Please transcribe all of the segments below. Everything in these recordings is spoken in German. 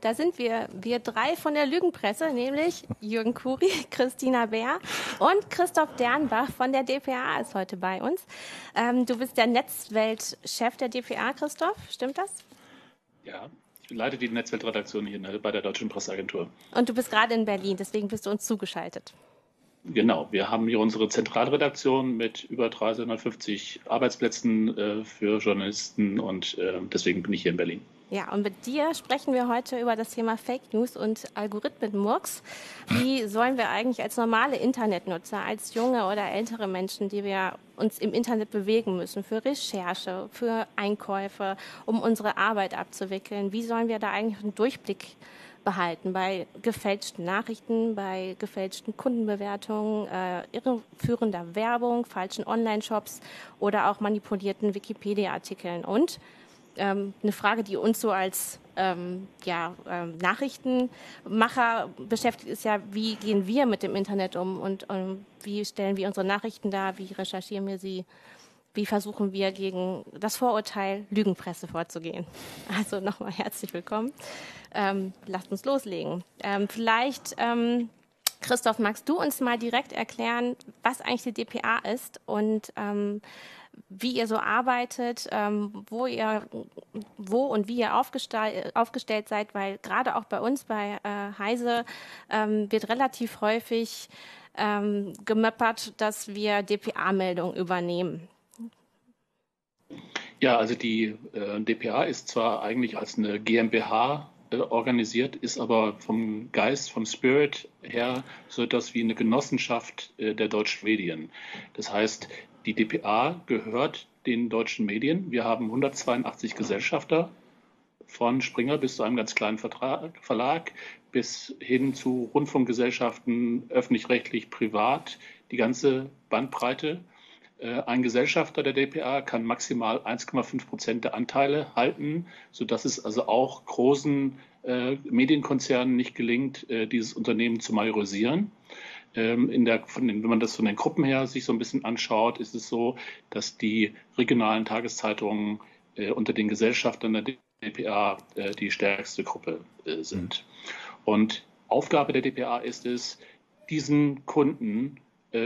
Da sind wir, wir drei von der Lügenpresse, nämlich Jürgen Kuri, Christina Bär und Christoph Dernbach von der DPA ist heute bei uns. Ähm, du bist der Netzweltchef der DPA, Christoph, stimmt das? Ja, ich leite die Netzweltredaktion hier bei der Deutschen Presseagentur. Und du bist gerade in Berlin, deswegen bist du uns zugeschaltet. Genau, wir haben hier unsere Zentralredaktion mit über 350 Arbeitsplätzen äh, für Journalisten und äh, deswegen bin ich hier in Berlin. Ja, und mit dir sprechen wir heute über das Thema Fake News und Algorithmenmurks. Wie sollen wir eigentlich als normale Internetnutzer, als junge oder ältere Menschen, die wir uns im Internet bewegen müssen, für Recherche, für Einkäufe, um unsere Arbeit abzuwickeln, wie sollen wir da eigentlich einen Durchblick behalten bei gefälschten Nachrichten, bei gefälschten Kundenbewertungen, äh, irreführender Werbung, falschen Online-Shops oder auch manipulierten Wikipedia-Artikeln und ähm, eine Frage, die uns so als ähm, ja, ähm, Nachrichtenmacher beschäftigt, ist ja, wie gehen wir mit dem Internet um und um, wie stellen wir unsere Nachrichten dar, wie recherchieren wir sie, wie versuchen wir gegen das Vorurteil Lügenpresse vorzugehen. Also nochmal herzlich willkommen. Ähm, lasst uns loslegen. Ähm, vielleicht ähm, Christoph, magst du uns mal direkt erklären, was eigentlich die DPA ist und ähm, wie ihr so arbeitet, ähm, wo ihr, wo und wie ihr aufgestell, aufgestellt seid, weil gerade auch bei uns bei äh, Heise ähm, wird relativ häufig ähm, gemöppert, dass wir DPA-Meldungen übernehmen. Ja, also die äh, DPA ist zwar eigentlich als eine GmbH organisiert, ist aber vom Geist, vom Spirit her so etwas wie eine Genossenschaft äh, der deutschen Medien. Das heißt, die DPA gehört den deutschen Medien. Wir haben 182 Gesellschafter von Springer bis zu einem ganz kleinen Vertrag, Verlag bis hin zu Rundfunkgesellschaften, öffentlich-rechtlich, privat, die ganze Bandbreite. Äh, ein Gesellschafter der DPA kann maximal 1,5 Prozent der Anteile halten, sodass es also auch großen äh, Medienkonzernen nicht gelingt, äh, dieses Unternehmen zu majorisieren. Ähm, der, den, wenn man das von den Gruppen her sich so ein bisschen anschaut, ist es so, dass die regionalen Tageszeitungen äh, unter den Gesellschaftern der DPA äh, die stärkste Gruppe äh, sind. Mhm. Und Aufgabe der DPA ist es, diesen Kunden,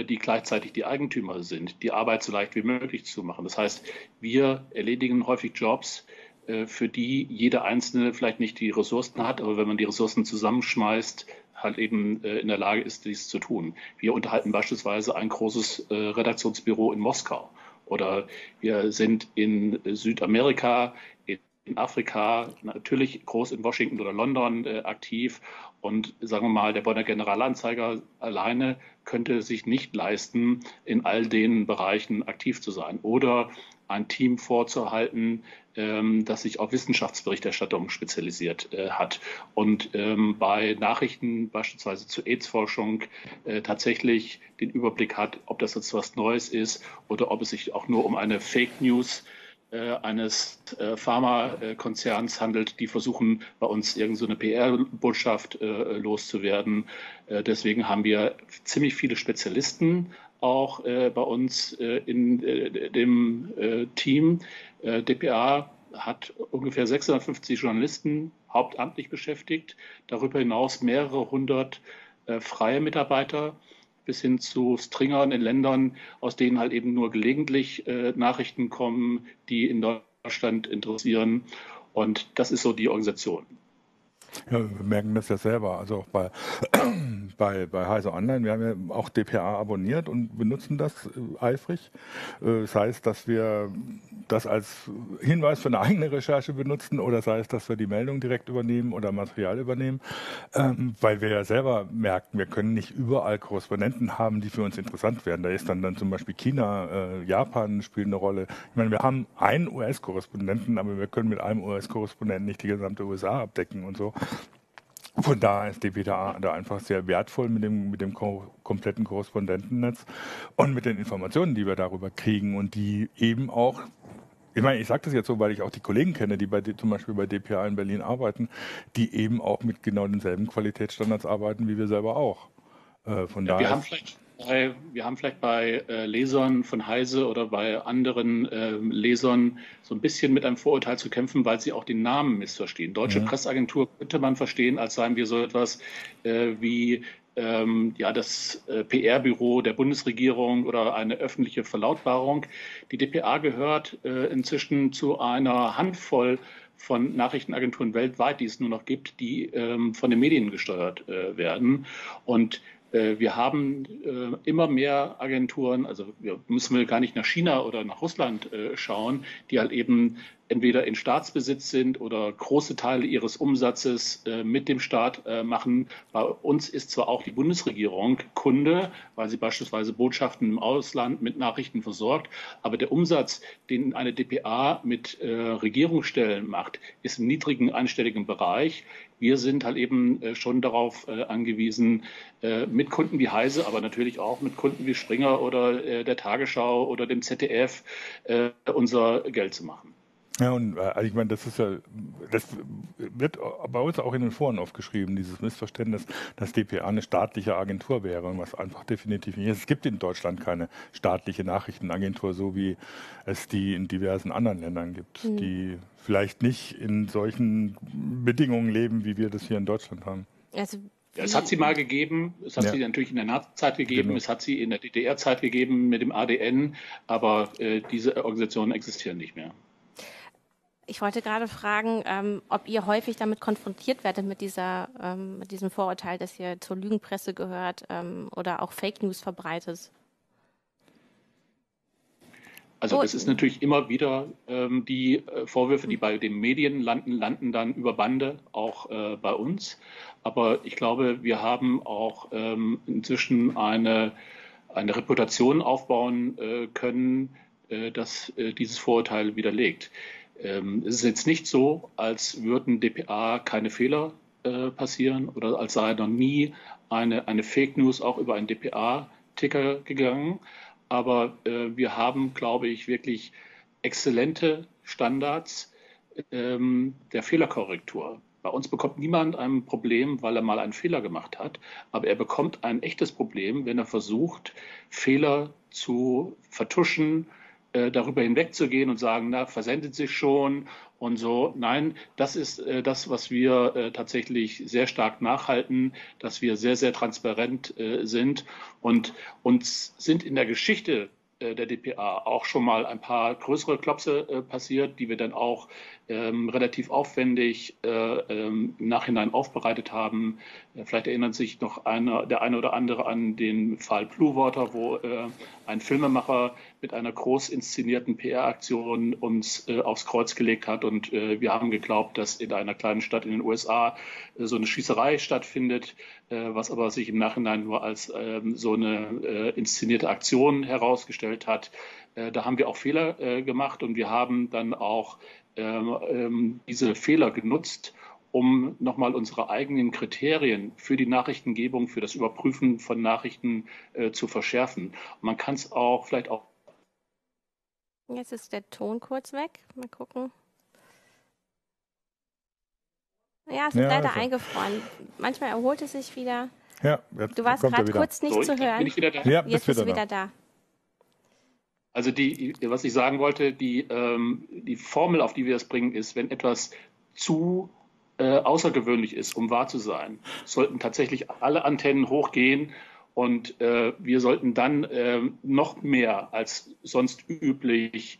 die gleichzeitig die Eigentümer sind, die Arbeit so leicht wie möglich zu machen. Das heißt, wir erledigen häufig Jobs, äh, für die jeder Einzelne vielleicht nicht die Ressourcen hat, aber wenn man die Ressourcen zusammenschmeißt, halt eben äh, in der Lage ist, dies zu tun. Wir unterhalten beispielsweise ein großes äh, Redaktionsbüro in Moskau oder wir sind in Südamerika, in Afrika, natürlich groß in Washington oder London äh, aktiv. Und sagen wir mal, der Bonner Generalanzeiger alleine könnte sich nicht leisten, in all den Bereichen aktiv zu sein. Oder ein Team vorzuhalten, ähm, das sich auf Wissenschaftsberichterstattung spezialisiert äh, hat und ähm, bei Nachrichten beispielsweise zur AIDS-Forschung äh, tatsächlich den Überblick hat, ob das jetzt was Neues ist oder ob es sich auch nur um eine Fake News äh, eines äh, Pharmakonzerns handelt, die versuchen, bei uns irgendeine so PR-Botschaft äh, loszuwerden. Äh, deswegen haben wir ziemlich viele Spezialisten auch äh, bei uns äh, in äh, dem äh, Team. Äh, DPA hat ungefähr 650 Journalisten hauptamtlich beschäftigt, darüber hinaus mehrere hundert äh, freie Mitarbeiter bis hin zu Stringern in Ländern, aus denen halt eben nur gelegentlich Nachrichten kommen, die in Deutschland interessieren. Und das ist so die Organisation. Ja, wir merken das ja selber, also auch bei, bei, bei Heise Online. Wir haben ja auch DPA abonniert und benutzen das äh, eifrig. Äh, das heißt, dass wir das als Hinweis für eine eigene Recherche benutzen oder sei es, dass wir die Meldung direkt übernehmen oder Material übernehmen, ähm, weil wir ja selber merken, wir können nicht überall Korrespondenten haben, die für uns interessant werden. Da ist dann, dann zum Beispiel China, äh, Japan spielt eine Rolle. Ich meine, wir haben einen US-Korrespondenten, aber wir können mit einem US-Korrespondenten nicht die gesamte USA abdecken und so. Von daher ist DPTA da einfach sehr wertvoll mit dem, mit dem kompletten Korrespondentennetz und mit den Informationen, die wir darüber kriegen und die eben auch ich meine, ich sage das jetzt so, weil ich auch die Kollegen kenne, die bei, zum Beispiel bei DPA in Berlin arbeiten, die eben auch mit genau denselben Qualitätsstandards arbeiten wie wir selber auch. Äh, von ja, daher wir haben vielleicht wir haben vielleicht bei äh, Lesern von Heise oder bei anderen äh, Lesern so ein bisschen mit einem Vorurteil zu kämpfen, weil sie auch den Namen missverstehen. Deutsche mhm. Presseagentur könnte man verstehen, als seien wir so etwas äh, wie ähm, ja, das äh, PR-Büro der Bundesregierung oder eine öffentliche Verlautbarung. Die DPA gehört äh, inzwischen zu einer Handvoll von Nachrichtenagenturen weltweit, die es nur noch gibt, die ähm, von den Medien gesteuert äh, werden. Und wir haben äh, immer mehr Agenturen, also wir müssen wir gar nicht nach China oder nach Russland äh, schauen, die halt eben entweder in Staatsbesitz sind oder große Teile ihres Umsatzes mit dem Staat machen. Bei uns ist zwar auch die Bundesregierung Kunde, weil sie beispielsweise Botschaften im Ausland mit Nachrichten versorgt, aber der Umsatz, den eine DPA mit Regierungsstellen macht, ist im niedrigen einstelligen Bereich. Wir sind halt eben äh, schon darauf äh, angewiesen, äh, mit Kunden wie Heise, aber natürlich auch mit Kunden wie Springer oder der Tagesschau oder dem ZDF unser Geld zu machen. Ja, und also ich meine, das ist ja, das wird bei uns auch in den Foren aufgeschrieben, dieses Missverständnis, dass DPA eine staatliche Agentur wäre, was einfach definitiv nicht ist. Es gibt in Deutschland keine staatliche Nachrichtenagentur, so wie es die in diversen anderen Ländern gibt, mhm. die vielleicht nicht in solchen Bedingungen leben, wie wir das hier in Deutschland haben. Also es hat sie mal gegeben, es hat ja. sie natürlich in der Nazi-Zeit gegeben, genau. es hat sie in der DDR-Zeit gegeben mit dem ADN, aber äh, diese Organisationen existieren nicht mehr. Ich wollte gerade fragen, ähm, ob ihr häufig damit konfrontiert werdet mit dieser, ähm, mit diesem Vorurteil, dass ihr zur Lügenpresse gehört ähm, oder auch Fake News verbreitet. Also oh. es ist natürlich immer wieder ähm, die äh, Vorwürfe, die bei den Medien landen, landen dann über Bande auch äh, bei uns. Aber ich glaube, wir haben auch ähm, inzwischen eine, eine Reputation aufbauen äh, können, äh, dass äh, dieses Vorurteil widerlegt. Ähm, es ist jetzt nicht so, als würden DPA keine Fehler äh, passieren oder als sei noch nie eine, eine Fake News auch über einen DPA-Ticker gegangen. Aber äh, wir haben, glaube ich, wirklich exzellente Standards ähm, der Fehlerkorrektur. Bei uns bekommt niemand ein Problem, weil er mal einen Fehler gemacht hat, aber er bekommt ein echtes Problem, wenn er versucht, Fehler zu vertuschen, äh, darüber hinwegzugehen und sagen, na, versendet sich schon und so. Nein, das ist äh, das, was wir äh, tatsächlich sehr stark nachhalten, dass wir sehr, sehr transparent äh, sind und uns sind in der Geschichte äh, der DPA auch schon mal ein paar größere Klopse äh, passiert, die wir dann auch ähm, relativ aufwendig äh, ähm, im Nachhinein aufbereitet haben. Äh, vielleicht erinnert sich noch einer, der eine oder andere an den Fall Blue Water, wo äh, ein Filmemacher mit einer groß inszenierten PR-Aktion uns äh, aufs Kreuz gelegt hat und äh, wir haben geglaubt, dass in einer kleinen Stadt in den USA äh, so eine Schießerei stattfindet, was aber sich im Nachhinein nur als ähm, so eine inszenierte Aktion herausgestellt hat. Da haben wir auch Fehler gemacht und wir haben dann auch ähm, ähm, diese Fehler genutzt, um nochmal unsere eigenen Kriterien für die Nachrichtengebung, für das Überprüfen von Nachrichten äh, zu verschärfen. Man kann es auch vielleicht auch. Jetzt ist der Ton kurz weg. Mal gucken. Ja, es ist ja, leider also. eingefroren. Manchmal erholt es sich wieder. Ja, du warst gerade kurz nicht so, zu hören. Bin ich wieder da? Ja, jetzt bist du wieder da. da. Also die, was ich sagen wollte, die, ähm, die Formel, auf die wir das bringen, ist, wenn etwas zu äh, außergewöhnlich ist, um wahr zu sein, sollten tatsächlich alle Antennen hochgehen und äh, wir sollten dann äh, noch mehr als sonst üblich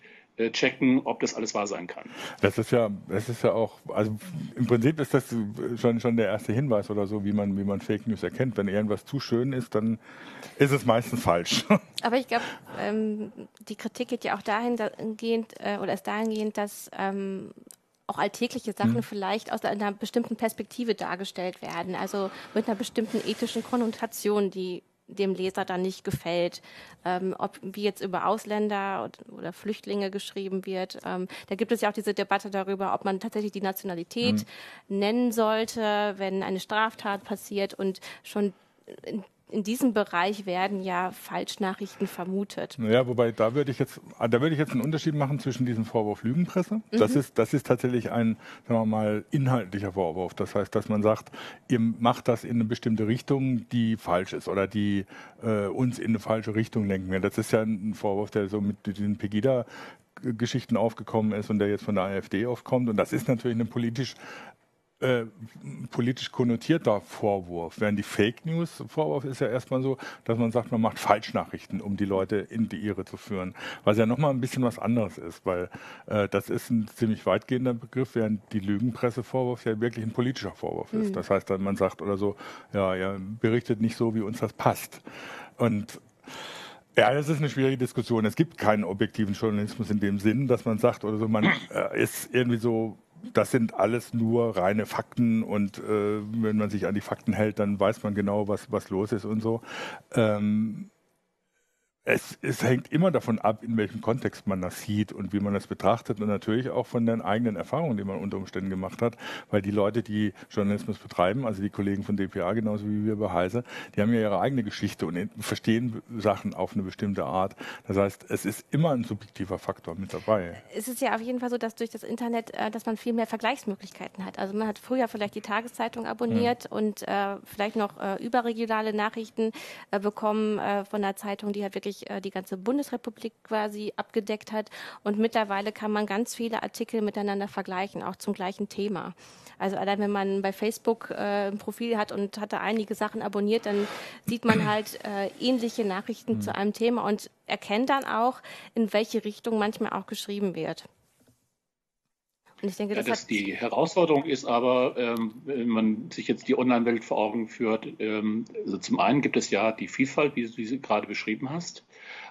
checken, ob das alles wahr sein kann. Das ist ja, das ist ja auch, also im Prinzip ist das schon, schon der erste Hinweis oder so, wie man, wie man Fake News erkennt. Wenn irgendwas zu schön ist, dann ist es meistens falsch. Aber ich glaube, ähm, die Kritik geht ja auch dahingehend, äh, oder ist dahingehend, dass ähm, auch alltägliche Sachen mhm. vielleicht aus einer bestimmten Perspektive dargestellt werden, also mit einer bestimmten ethischen Konnotation, die dem Leser dann nicht gefällt. Ähm, ob wie jetzt über Ausländer oder, Flüchtlinge geschrieben wird. Ähm, da gibt es ja auch diese Debatte darüber, ob man tatsächlich die Nationalität mhm. nennen sollte, wenn eine Straftat passiert und schon in diesem Bereich werden ja Falschnachrichten vermutet. Naja, wobei da würde ich jetzt, da würde ich jetzt einen Unterschied machen zwischen diesem Vorwurf Lügenpresse. Mhm. Das ist, das ist tatsächlich ein, sagen wir mal, inhaltlicher Vorwurf. Das heißt, dass man sagt, ihr macht das in eine bestimmte Richtung, die falsch ist oder die äh, uns in eine falsche Richtung lenken. Das ist ja ein Vorwurf, der so mit diesen Pegida Geschichten aufgekommen ist und der jetzt von der AfD aufkommt. Und das ist natürlich eine politisch äh, politisch konnotierter Vorwurf. Während die Fake News Vorwurf ist ja erstmal so, dass man sagt, man macht Falschnachrichten, um die Leute in die Irre zu führen. Was ja nochmal ein bisschen was anderes ist, weil äh, das ist ein ziemlich weitgehender Begriff, während die Lügenpressevorwurf ja wirklich ein politischer Vorwurf ist. Mhm. Das heißt, man sagt oder so, ja, ja, berichtet nicht so, wie uns das passt. Und ja, das ist eine schwierige Diskussion. Es gibt keinen objektiven Journalismus in dem Sinn, dass man sagt oder so, man äh, ist irgendwie so das sind alles nur reine Fakten und äh, wenn man sich an die Fakten hält, dann weiß man genau, was, was los ist und so. Ähm, es, es, hängt immer davon ab, in welchem Kontext man das sieht und wie man das betrachtet und natürlich auch von den eigenen Erfahrungen, die man unter Umständen gemacht hat, weil die Leute, die Journalismus betreiben, also die Kollegen von dpa genauso wie wir bei Heise, die haben ja ihre eigene Geschichte und verstehen Sachen auf eine bestimmte Art. Das heißt, es ist immer ein subjektiver Faktor mit dabei. Es ist ja auf jeden Fall so, dass durch das Internet, äh, dass man viel mehr Vergleichsmöglichkeiten hat. Also man hat früher vielleicht die Tageszeitung abonniert ja. und äh, vielleicht noch äh, überregionale Nachrichten äh, bekommen äh, von der Zeitung, die halt wirklich wirklich äh, die ganze Bundesrepublik quasi abgedeckt hat. Und mittlerweile kann man ganz viele Artikel miteinander vergleichen, auch zum gleichen Thema. Also allein wenn man bei Facebook äh, ein Profil hat und hatte einige Sachen abonniert, dann sieht man halt äh, ähnliche Nachrichten mhm. zu einem Thema und erkennt dann auch, in welche Richtung manchmal auch geschrieben wird. Und ich denke, das, ja, das die Herausforderung ist aber, ähm, wenn man sich jetzt die Online-Welt vor Augen führt, ähm, also zum einen gibt es ja die Vielfalt, wie du sie gerade beschrieben hast,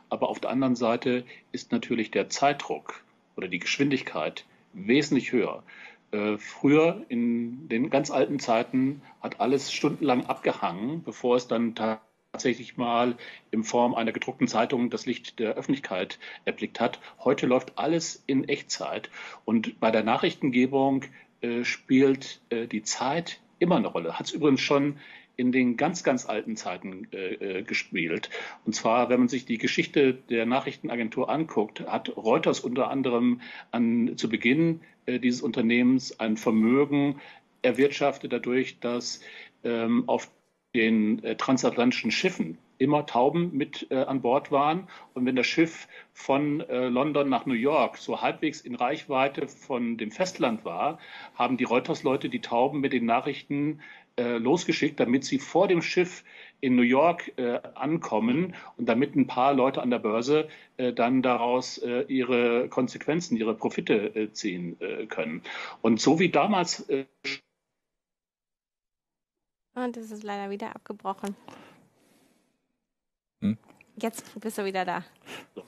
aber auf der anderen Seite ist natürlich der Zeitdruck oder die Geschwindigkeit wesentlich höher. Äh, früher in den ganz alten Zeiten hat alles stundenlang abgehangen, bevor es dann tatsächlich mal in Form einer gedruckten Zeitung das Licht der Öffentlichkeit erblickt hat. Heute läuft alles in Echtzeit. Und bei der Nachrichtengebung äh, spielt äh, die Zeit immer eine Rolle. Hat es übrigens schon in den ganz, ganz alten Zeiten äh, äh, gespielt. Und zwar, wenn man sich die Geschichte der Nachrichtenagentur anguckt, hat Reuters unter anderem an, zu Beginn äh, dieses Unternehmens ein Vermögen erwirtschaftet dadurch, dass ähm, auf den äh, transatlantischen Schiffen immer Tauben mit äh, an Bord waren. Und wenn das Schiff von äh, London nach New York so halbwegs in Reichweite von dem Festland war, haben die Reuters-Leute die Tauben mit den Nachrichten äh, losgeschickt, damit sie vor dem Schiff in New York äh, ankommen und damit ein paar Leute an der Börse äh, dann daraus äh, ihre Konsequenzen, ihre Profite äh, ziehen äh, können. Und so wie damals und es ist leider wieder abgebrochen. Hm? Jetzt bist du wieder da. So,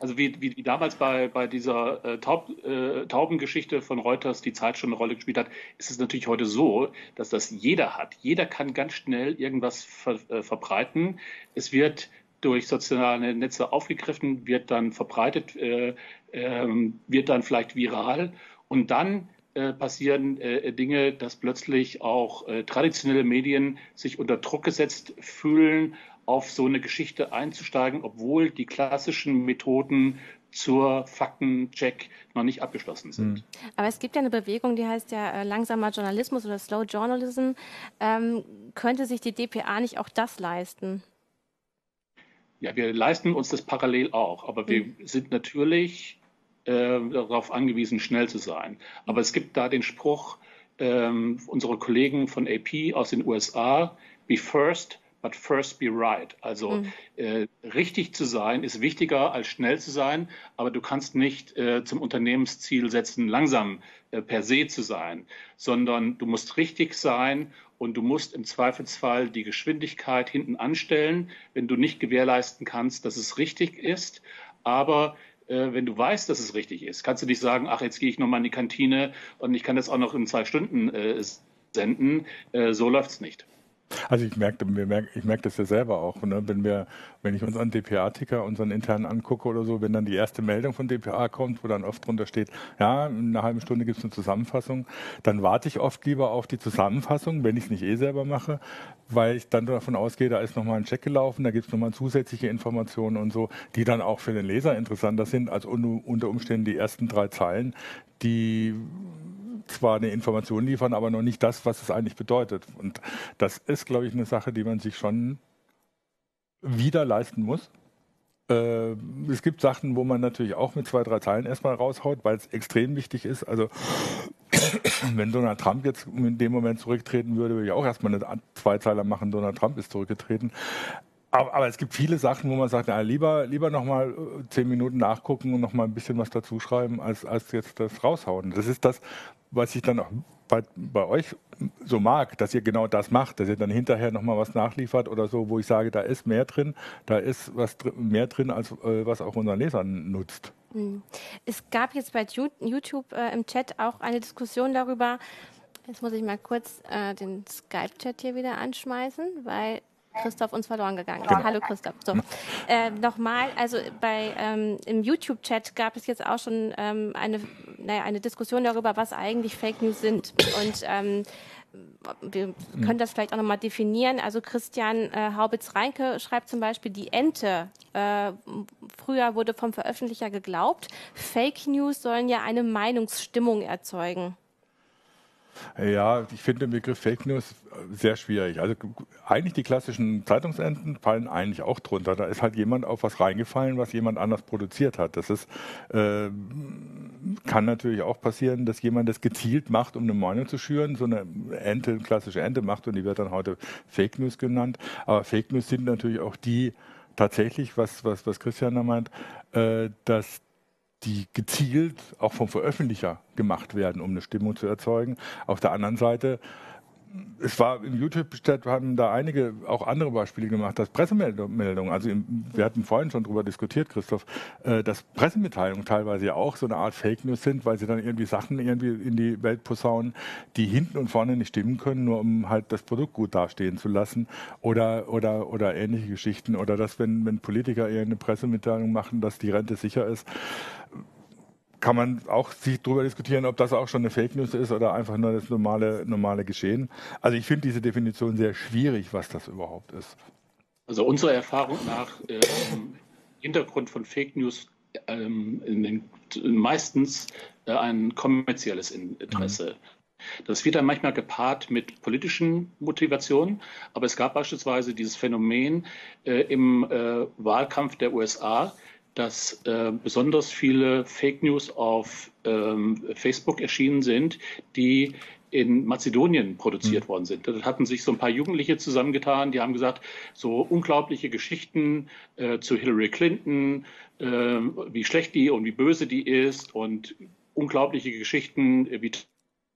also wie, wie, wie damals bei, bei dieser äh, Taub, äh, Taubengeschichte von Reuters die Zeit schon eine Rolle gespielt hat, ist es natürlich heute so, dass das jeder hat. Jeder kann ganz schnell irgendwas ver, äh, verbreiten. Es wird durch soziale Netze aufgegriffen, wird dann verbreitet, äh, ähm, wird dann vielleicht viral und dann äh, passieren äh, Dinge, dass plötzlich auch äh, traditionelle Medien sich unter Druck gesetzt fühlen, auf so eine Geschichte einzusteigen, obwohl die klassischen Methoden zur Faktencheck noch nicht abgeschlossen sind. Hm. Aber es gibt ja eine Bewegung, die heißt ja äh, langsamer Journalismus oder Slow Journalism. Ähm, könnte sich die DPA nicht auch das leisten? Ja, wir leisten uns das parallel auch, aber wir hm. sind natürlich äh, darauf angewiesen, schnell zu sein. Aber es gibt da den Spruch ähm, unserer Kollegen von AP aus den USA, be first, but first be right. Also mhm. äh, richtig zu sein ist wichtiger als schnell zu sein, aber du kannst nicht äh, zum Unternehmensziel setzen, langsam äh, per se zu sein, sondern du musst richtig sein und du musst im Zweifelsfall die Geschwindigkeit hinten anstellen, wenn du nicht gewährleisten kannst, dass es richtig ist. Aber äh, wenn du weißt, dass es richtig ist, kannst du nicht sagen, ach, jetzt gehe ich nochmal in die Kantine und ich kann das auch noch in zwei Stunden äh, senden. Äh, so läuft es nicht. Also ich merke, ich merke das ja selber auch, ne? wenn wir, wenn ich unseren DPA-Ticker, unseren internen angucke oder so, wenn dann die erste Meldung von DPA kommt, wo dann oft drunter steht, ja, in einer halben Stunde gibt es eine Zusammenfassung, dann warte ich oft lieber auf die Zusammenfassung, wenn ich es nicht eh selber mache, weil ich dann davon ausgehe, da ist nochmal ein Check gelaufen, da gibt es nochmal zusätzliche Informationen und so, die dann auch für den Leser interessanter sind als unter Umständen die ersten drei Zeilen, die zwar eine Information liefern, aber noch nicht das, was es eigentlich bedeutet. Und das ist, glaube ich, eine Sache, die man sich schon wieder leisten muss. Äh, es gibt Sachen, wo man natürlich auch mit zwei, drei Zeilen erstmal raushaut, weil es extrem wichtig ist. Also wenn Donald Trump jetzt in dem Moment zurücktreten würde, würde ich auch erstmal eine Zweizeiler machen, Donald Trump ist zurückgetreten. Aber, aber, es gibt viele Sachen, wo man sagt, na, lieber, lieber nochmal äh, zehn Minuten nachgucken und nochmal ein bisschen was dazu schreiben, als, als jetzt das raushauen. Das ist das, was ich dann auch bei, bei euch so mag, dass ihr genau das macht, dass ihr dann hinterher nochmal was nachliefert oder so, wo ich sage, da ist mehr drin, da ist was dr mehr drin, als äh, was auch unseren Lesern nutzt. Hm. Es gab jetzt bei YouTube äh, im Chat auch eine Diskussion darüber, Jetzt muss ich mal kurz äh, den Skype-Chat hier wieder anschmeißen, weil Christoph uns verloren gegangen ist. Ja. Hallo Christoph. So. Äh, Nochmal, also bei ähm, im YouTube-Chat gab es jetzt auch schon ähm, eine, naja, eine Diskussion darüber, was eigentlich Fake News sind. Und ähm, wir können das vielleicht auch nochmal definieren. Also Christian äh, Haubitz-Reinke schreibt zum Beispiel, die Ente. Äh, früher wurde vom Veröffentlicher geglaubt, Fake News sollen ja eine Meinungsstimmung erzeugen. Ja, ich finde den Begriff Fake News sehr schwierig. Also eigentlich die klassischen Zeitungsenden fallen eigentlich auch drunter. Da ist halt jemand auf was reingefallen, was jemand anders produziert hat. Das ist, äh, kann natürlich auch passieren, dass jemand das gezielt macht, um eine Meinung zu schüren. So eine Ente, eine klassische Ente macht und die wird dann heute Fake News genannt. Aber Fake News sind natürlich auch die tatsächlich, was, was, was Christian da meint, äh, dass die gezielt auch vom Veröffentlicher gemacht werden, um eine Stimmung zu erzeugen. Auf der anderen Seite es war im YouTube-Chat haben da einige auch andere Beispiele gemacht, dass Pressemeldungen, also im, wir hatten vorhin schon darüber diskutiert, Christoph, äh, dass Pressemitteilungen teilweise ja auch so eine Art Fake News sind, weil sie dann irgendwie Sachen irgendwie in die Welt posaunen, die hinten und vorne nicht stimmen können, nur um halt das Produkt gut dastehen zu lassen oder oder oder ähnliche Geschichten oder dass wenn wenn Politiker eher eine Pressemitteilung machen, dass die Rente sicher ist kann man auch sich darüber diskutieren, ob das auch schon eine Fake News ist oder einfach nur das normale, normale Geschehen. Also ich finde diese Definition sehr schwierig, was das überhaupt ist. Also unserer Erfahrung nach äh, Hintergrund von Fake News ähm, den, meistens äh, ein kommerzielles Interesse. Mhm. Das wird dann manchmal gepaart mit politischen Motivationen, aber es gab beispielsweise dieses Phänomen äh, im äh, Wahlkampf der USA, dass äh, besonders viele Fake News auf ähm, Facebook erschienen sind, die in Mazedonien produziert mhm. worden sind. Da hatten sich so ein paar Jugendliche zusammengetan, die haben gesagt, so unglaubliche Geschichten äh, zu Hillary Clinton, äh, wie schlecht die und wie böse die ist und unglaubliche Geschichten, wie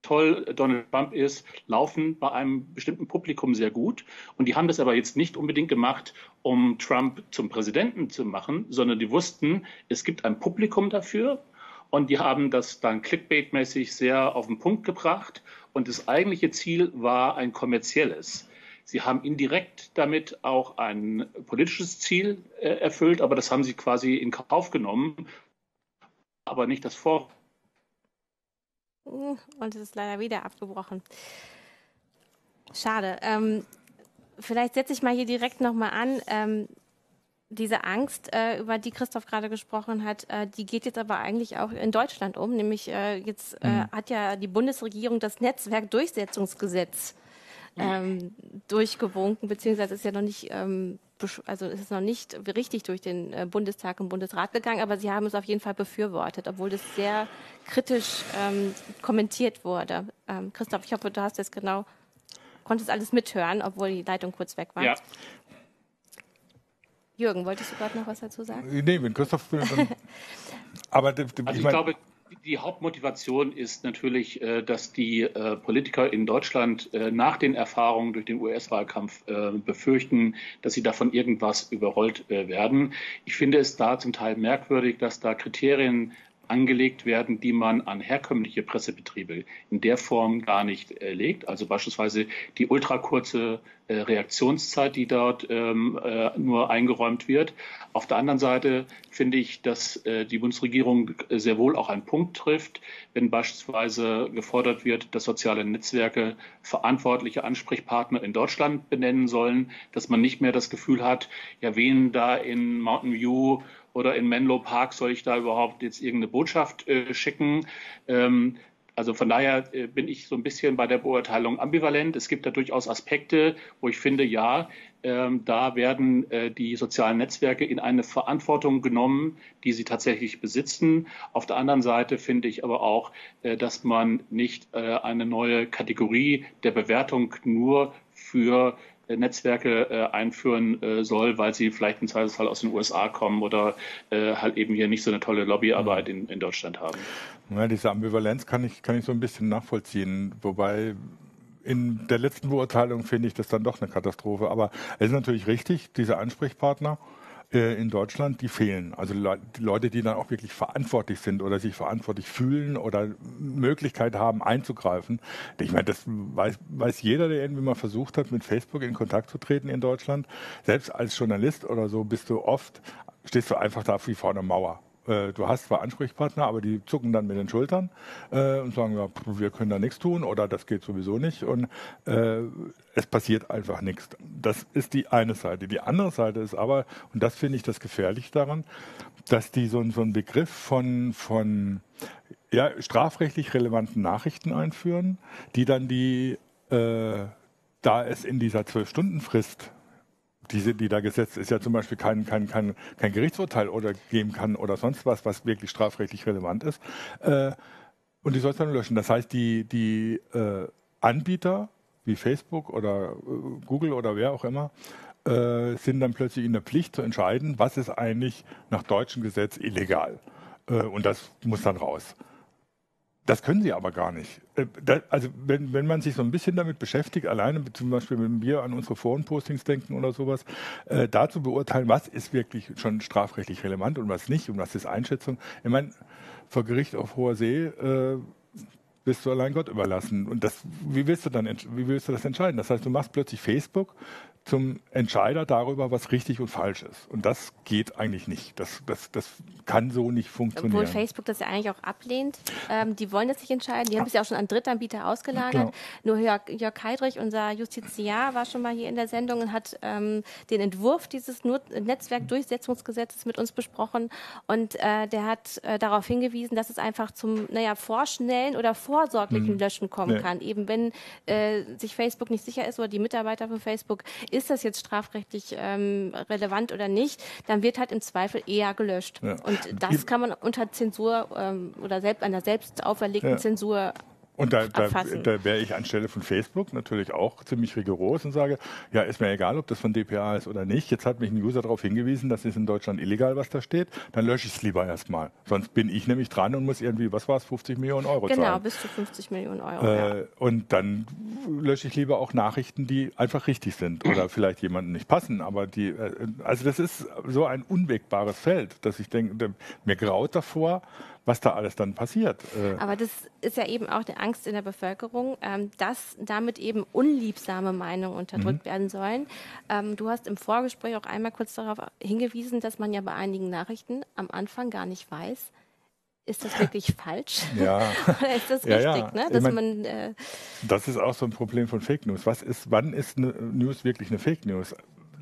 toll Donald Trump ist, laufen bei einem bestimmten Publikum sehr gut. Und die haben das aber jetzt nicht unbedingt gemacht, um Trump zum Präsidenten zu machen, sondern die wussten, es gibt ein Publikum dafür. Und die haben das dann clickbait-mäßig sehr auf den Punkt gebracht. Und das eigentliche Ziel war ein kommerzielles. Sie haben indirekt damit auch ein politisches Ziel äh, erfüllt, aber das haben sie quasi in Kauf genommen, aber nicht das Vor und es ist leider wieder abgebrochen. Schade. Ähm, vielleicht setze ich mal hier direkt nochmal an. Ähm, diese Angst, äh, über die Christoph gerade gesprochen hat, äh, die geht jetzt aber eigentlich auch in Deutschland um. Nämlich äh, jetzt äh, mhm. hat ja die Bundesregierung das Netzwerkdurchsetzungsgesetz ähm, durchgewunken, beziehungsweise ist ja noch nicht ähm, also es ist noch nicht richtig durch den äh, Bundestag und Bundesrat gegangen, aber sie haben es auf jeden Fall befürwortet, obwohl es sehr kritisch ähm, kommentiert wurde. Ähm, Christoph, ich hoffe, du hast jetzt genau, konntest alles mithören, obwohl die Leitung kurz weg war. Ja. Jürgen, wolltest du gerade noch was dazu sagen? Nee, wenn Christoph will, dann. aber also ich, ich glaube, die Hauptmotivation ist natürlich, äh, dass die äh, Politiker in Deutschland äh, nach den Erfahrungen durch den US-Wahlkampf befürchten, dass sie davon irgendwas überrollt werden. Ich finde es da zum Teil merkwürdig, dass da Kriterien angelegt werden, die man an herkömmliche Pressebetriebe in der Form gar nicht äh, legt. Also beispielsweise die ultrakurze äh, Reaktionszeit, die dort ähm, äh, nur eingeräumt wird. Auf der anderen Seite finde ich, dass äh, die Bundesregierung sehr wohl auch einen Punkt trifft, wenn beispielsweise gefordert wird, dass soziale Netzwerke verantwortliche Ansprechpartner in Deutschland benennen sollen, dass man nicht mehr das Gefühl hat, ja, wen da in Mountain View oder in Menlo Park soll ich da überhaupt jetzt irgendeine Botschaft äh, schicken? Ähm, also von daher äh, bin ich so ein bisschen bei der Beurteilung ambivalent. Es gibt da durchaus Aspekte, wo ich finde, ja, ähm, da werden äh, die sozialen Netzwerke in eine Verantwortung genommen, die sie tatsächlich besitzen. Auf der anderen Seite finde ich aber auch, äh, dass man nicht äh, eine neue Kategorie der Bewertung nur für Netzwerke äh, einführen äh, soll, weil sie vielleicht im Zweifelsfall aus den USA kommen oder äh, halt eben hier nicht so eine tolle Lobbyarbeit in, in Deutschland haben. Ja, diese Ambivalenz kann ich, kann ich so ein bisschen nachvollziehen, wobei in der letzten Beurteilung finde ich das dann doch eine Katastrophe. Aber es ist natürlich richtig, diese Ansprechpartner, äh, in Deutschland, die fehlen. Also die Leute, die dann auch wirklich verantwortlich sind oder sich verantwortlich fühlen oder Möglichkeit haben einzugreifen. Ich meine, das weiß, weiß jeder, der irgendwie mal versucht hat, mit Facebook in Kontakt zu treten in Deutschland. Selbst als Journalist oder so bist du oft, stehst du einfach da wie vor einer Mauer. Äh, du hast zwar Ansprechpartner, aber die zucken dann mit den Schultern äh, und sagen, ja, wir können da nichts tun oder das geht sowieso nicht und äh, es passiert einfach nichts. Das ist die eine Seite. Die andere Seite ist aber, und das finde ich das gefährlich daran, dass die so, so einen Begriff von, von ja, strafrechtlich relevanten Nachrichten einführen, die dann die, äh, da es in dieser Zwölf-Stunden-Frist diese, die da gesetzt ist, ja zum Beispiel kein, kein, kein, kein Gerichtsurteil oder geben kann oder sonst was, was wirklich strafrechtlich relevant ist. Äh, und die soll es dann löschen. Das heißt, die, die äh, Anbieter wie Facebook oder äh, Google oder wer auch immer, äh, sind dann plötzlich in der Pflicht zu entscheiden, was ist eigentlich nach deutschem Gesetz illegal. Äh, und das muss dann raus. Das können sie aber gar nicht. Äh, also wenn, wenn man sich so ein bisschen damit beschäftigt, alleine zum Beispiel, wenn wir an unsere Forenpostings denken oder sowas, äh, da zu beurteilen, was ist wirklich schon strafrechtlich relevant und was nicht und was ist Einschätzung. Ich meine, vor Gericht auf hoher See äh, bist du allein Gott überlassen. Und das, wie willst du dann, wie willst du das entscheiden? Das heißt, du machst plötzlich Facebook zum Entscheider darüber, was richtig und falsch ist. Und das geht eigentlich nicht. Das, das, das kann so nicht funktionieren. Obwohl Facebook das ja eigentlich auch ablehnt. Ähm, die wollen das nicht entscheiden. Die haben es ja auch schon an Drittanbieter ausgelagert. Genau. Nur Jörg, Jörg Heidrich, unser Justiziar, war schon mal hier in der Sendung und hat ähm, den Entwurf dieses Netzwerkdurchsetzungsgesetzes mit uns besprochen. Und äh, der hat äh, darauf hingewiesen, dass es einfach zum naja, vorschnellen oder vorsorglichen hm. Löschen kommen nee. kann. Eben wenn äh, sich Facebook nicht sicher ist oder die Mitarbeiter von Facebook ist das jetzt strafrechtlich ähm, relevant oder nicht, dann wird halt im Zweifel eher gelöscht. Ja. Und das kann man unter Zensur ähm, oder selbst einer selbst auferlegten ja. Zensur und da, da, da wäre ich anstelle von Facebook natürlich auch ziemlich rigoros und sage, ja, ist mir egal, ob das von DPA ist oder nicht. Jetzt hat mich ein User darauf hingewiesen, das ist in Deutschland illegal, was da steht. Dann lösche ich es lieber erstmal. Sonst bin ich nämlich dran und muss irgendwie, was war es, 50 Millionen Euro genau, zahlen. Genau, bis zu 50 Millionen Euro. Äh, ja. Und dann lösche ich lieber auch Nachrichten, die einfach richtig sind oder vielleicht jemandem nicht passen. Aber die, äh, also das ist so ein unwegbares Feld, dass ich denke, mir graut davor, was da alles dann passiert. Äh. Aber das ist ja eben auch die Angst in der Bevölkerung, ähm, dass damit eben unliebsame Meinungen unterdrückt mhm. werden sollen. Ähm, du hast im Vorgespräch auch einmal kurz darauf hingewiesen, dass man ja bei einigen Nachrichten am Anfang gar nicht weiß, ist das wirklich falsch? Ja. Oder ist das richtig? Ja, Ne? Dass ich mein, man, äh das ist auch so ein Problem von Fake News. Was ist, wann ist eine News wirklich eine Fake News?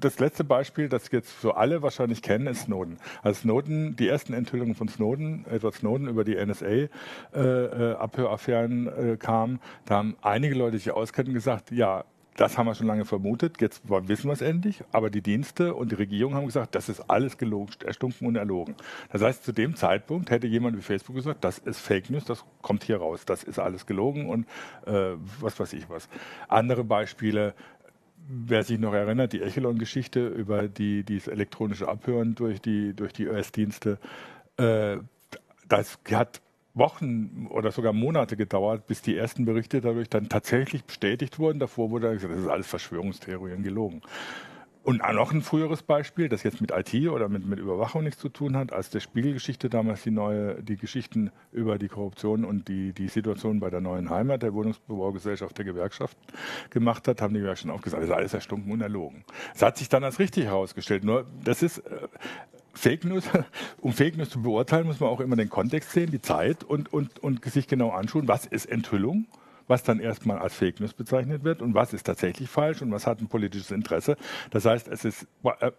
Das letzte Beispiel, das jetzt so alle wahrscheinlich kennen, ist Snowden. Als Snowden, die ersten Enthüllungen von Snowden, Edward Snowden über die NSA-Abhöraffären äh, äh, kamen, da haben einige Leute, die sich auskennen, gesagt, ja, das haben wir schon lange vermutet, jetzt wissen wir es endlich, aber die Dienste und die Regierung haben gesagt, das ist alles gelogen, erstunken und erlogen. Das heißt, zu dem Zeitpunkt hätte jemand wie Facebook gesagt, das ist Fake News, das kommt hier raus, das ist alles gelogen und äh, was weiß ich was. Andere Beispiele, wer sich noch erinnert, die Echelon-Geschichte über die, dieses elektronische Abhören durch die, durch die US-Dienste, äh, das hat Wochen oder sogar Monate gedauert, bis die ersten Berichte dadurch dann tatsächlich bestätigt wurden. Davor wurde gesagt, das ist alles Verschwörungstheorien gelogen. Und noch ein früheres Beispiel, das jetzt mit IT oder mit, mit Überwachung nichts zu tun hat, als der Spiegelgeschichte damals die neue, die Geschichten über die Korruption und die, die Situation bei der neuen Heimat der Wohnungsbaugesellschaft der Gewerkschaft gemacht hat, haben die schon auch gesagt, das ist alles erstunken und erlogen. Es hat sich dann als richtig herausgestellt. Nur das ist äh, Fake News, um Fake News zu beurteilen, muss man auch immer den Kontext sehen, die Zeit und, und, und sich genau anschauen, was ist Enthüllung was dann erstmal als Fake News bezeichnet wird und was ist tatsächlich falsch und was hat ein politisches Interesse. Das heißt, es ist, äh,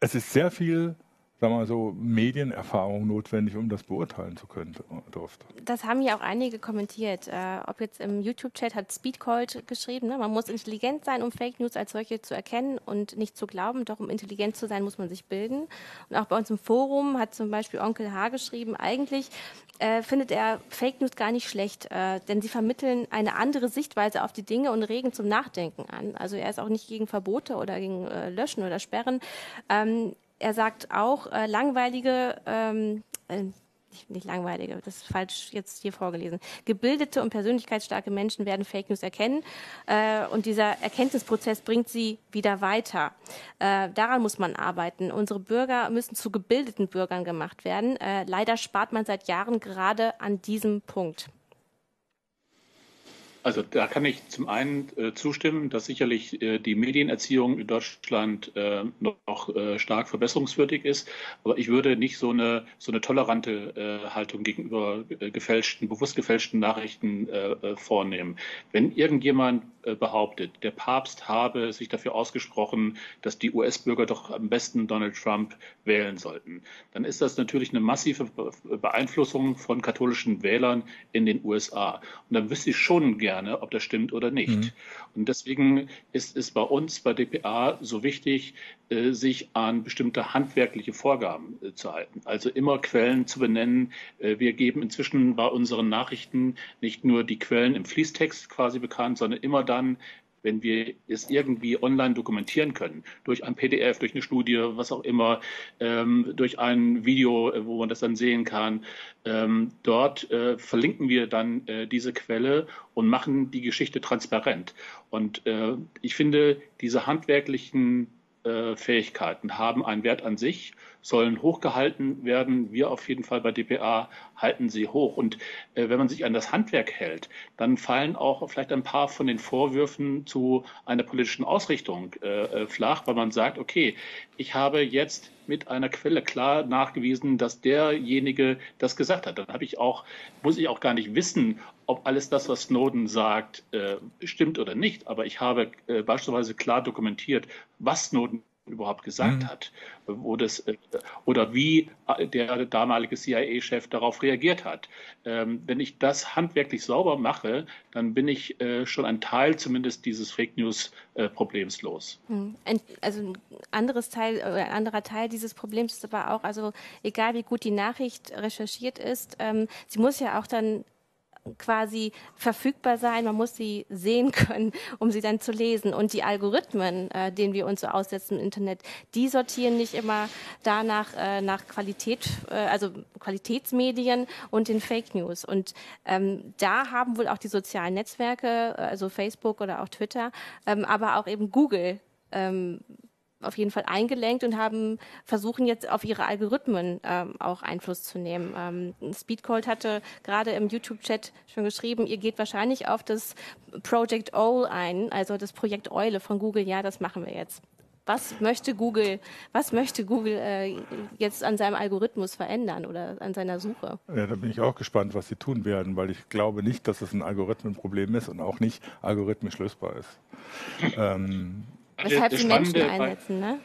es ist sehr viel sagen wir mal so, Medienerfahrung notwendig, um das beurteilen zu können, durfte. Das haben ja auch einige kommentiert. Äh, ob jetzt im YouTube-Chat hat Speedcold geschrieben, ne? man muss intelligent sein, um Fake News als solche zu erkennen und nicht zu glauben. Doch um intelligent zu sein, muss man sich bilden. Und auch bei uns im Forum hat zum Beispiel Onkel H geschrieben, eigentlich äh, findet er Fake News gar nicht schlecht, äh, denn sie vermitteln eine andere Sichtweise auf die Dinge und regen zum Nachdenken an. Also er ist auch nicht gegen Verbote oder gegen äh, Löschen oder Sperren. Ähm, er sagt auch, äh, langweilige, ähm, äh, nicht, langweilige, das ist falsch jetzt hier vorgelesen. Gebildete und persönlichkeitsstarke Menschen werden Fake News erkennen äh, und dieser Erkenntnisprozess bringt sie wieder weiter. Äh, daran muss man arbeiten. Unsere Bürger müssen zu gebildeten Bürgern gemacht werden. Äh, leider spart man seit Jahren gerade an diesem Punkt. Also da kann ich zum einen äh, zustimmen, dass sicherlich äh, die Medienerziehung in Deutschland äh, noch äh, stark verbesserungswürdig ist. Aber ich würde nicht so eine, so eine tolerante äh, Haltung gegenüber äh, gefälschten, bewusst gefälschten Nachrichten vornehmen. Wenn irgendjemand behauptet, der Papst habe sich dafür ausgesprochen, dass die US-Bürger doch am besten Donald Trump wählen sollten, dann ist das natürlich eine massive Beeinflussung von katholischen Wählern in den USA. Und dann wüsste ich schon gerne, gerne, ob das stimmt oder nicht. Mhm. Und deswegen ist es bei uns bei dpa so wichtig, äh, sich an bestimmte handwerkliche Vorgaben äh, zu halten. Also immer Quellen zu benennen. Äh, wir geben inzwischen bei unseren Nachrichten nicht nur die Quellen im Fließtext quasi bekannt, sondern immer dann, wenn wir es irgendwie online dokumentieren können, durch ein PDF, durch eine Studie, was auch immer, ähm, durch ein Video, äh, wo man das dann sehen kann, ähm, dort äh, verlinken wir dann äh, diese Quelle und machen die Geschichte transparent. Und äh, ich finde, diese handwerklichen Fähigkeiten haben einen Wert an sich sollen hochgehalten werden. Wir auf jeden Fall bei dpa halten sie hoch. Und äh, wenn man sich an das Handwerk hält, dann fallen auch vielleicht ein paar von den Vorwürfen zu einer politischen Ausrichtung äh, äh flach, weil man sagt, okay, ich habe jetzt mit einer Quelle klar nachgewiesen, dass derjenige das gesagt hat. Dann habe ich auch, muss ich auch gar nicht wissen, ob alles das, was Snowden sagt, äh, stimmt oder nicht. Aber ich habe äh, beispielsweise klar dokumentiert, was Snowden überhaupt gesagt mhm. hat, wo das äh, oder wie äh, der damalige CIA-Chef darauf reagiert hat. Ähm, wenn ich das handwerklich sauber mache, dann bin ich äh, schon ein Teil zumindest dieses Fake News-Problems los. Mhm. Also ein anderes Teil, ein anderer Teil dieses Problems ist aber auch, also egal wie gut die Nachricht recherchiert ist, ähm, sie muss ja auch dann quasi verfügbar sein. Man muss sie sehen können, um sie dann zu lesen. Und die Algorithmen, äh, denen wir uns so aussetzen im Internet, die sortieren nicht immer danach äh, nach Qualität, äh, also Qualitätsmedien und den Fake News. Und ähm, da haben wohl auch die sozialen Netzwerke, äh, also Facebook oder auch Twitter, ähm, aber auch eben Google ähm, auf jeden Fall eingelenkt und haben versuchen jetzt auf ihre Algorithmen ähm, auch Einfluss zu nehmen. Ähm, Speedcold hatte gerade im YouTube-Chat schon geschrieben, ihr geht wahrscheinlich auf das Project Owl ein, also das Projekt Eule von Google. Ja, das machen wir jetzt. Was möchte Google, was möchte Google äh, jetzt an seinem Algorithmus verändern oder an seiner Suche? Ja, da bin ich auch gespannt, was sie tun werden, weil ich glaube nicht, dass es ein Algorithmenproblem ist und auch nicht algorithmisch lösbar ist. ähm, Weshalb sie Menschen einsetzen, ne?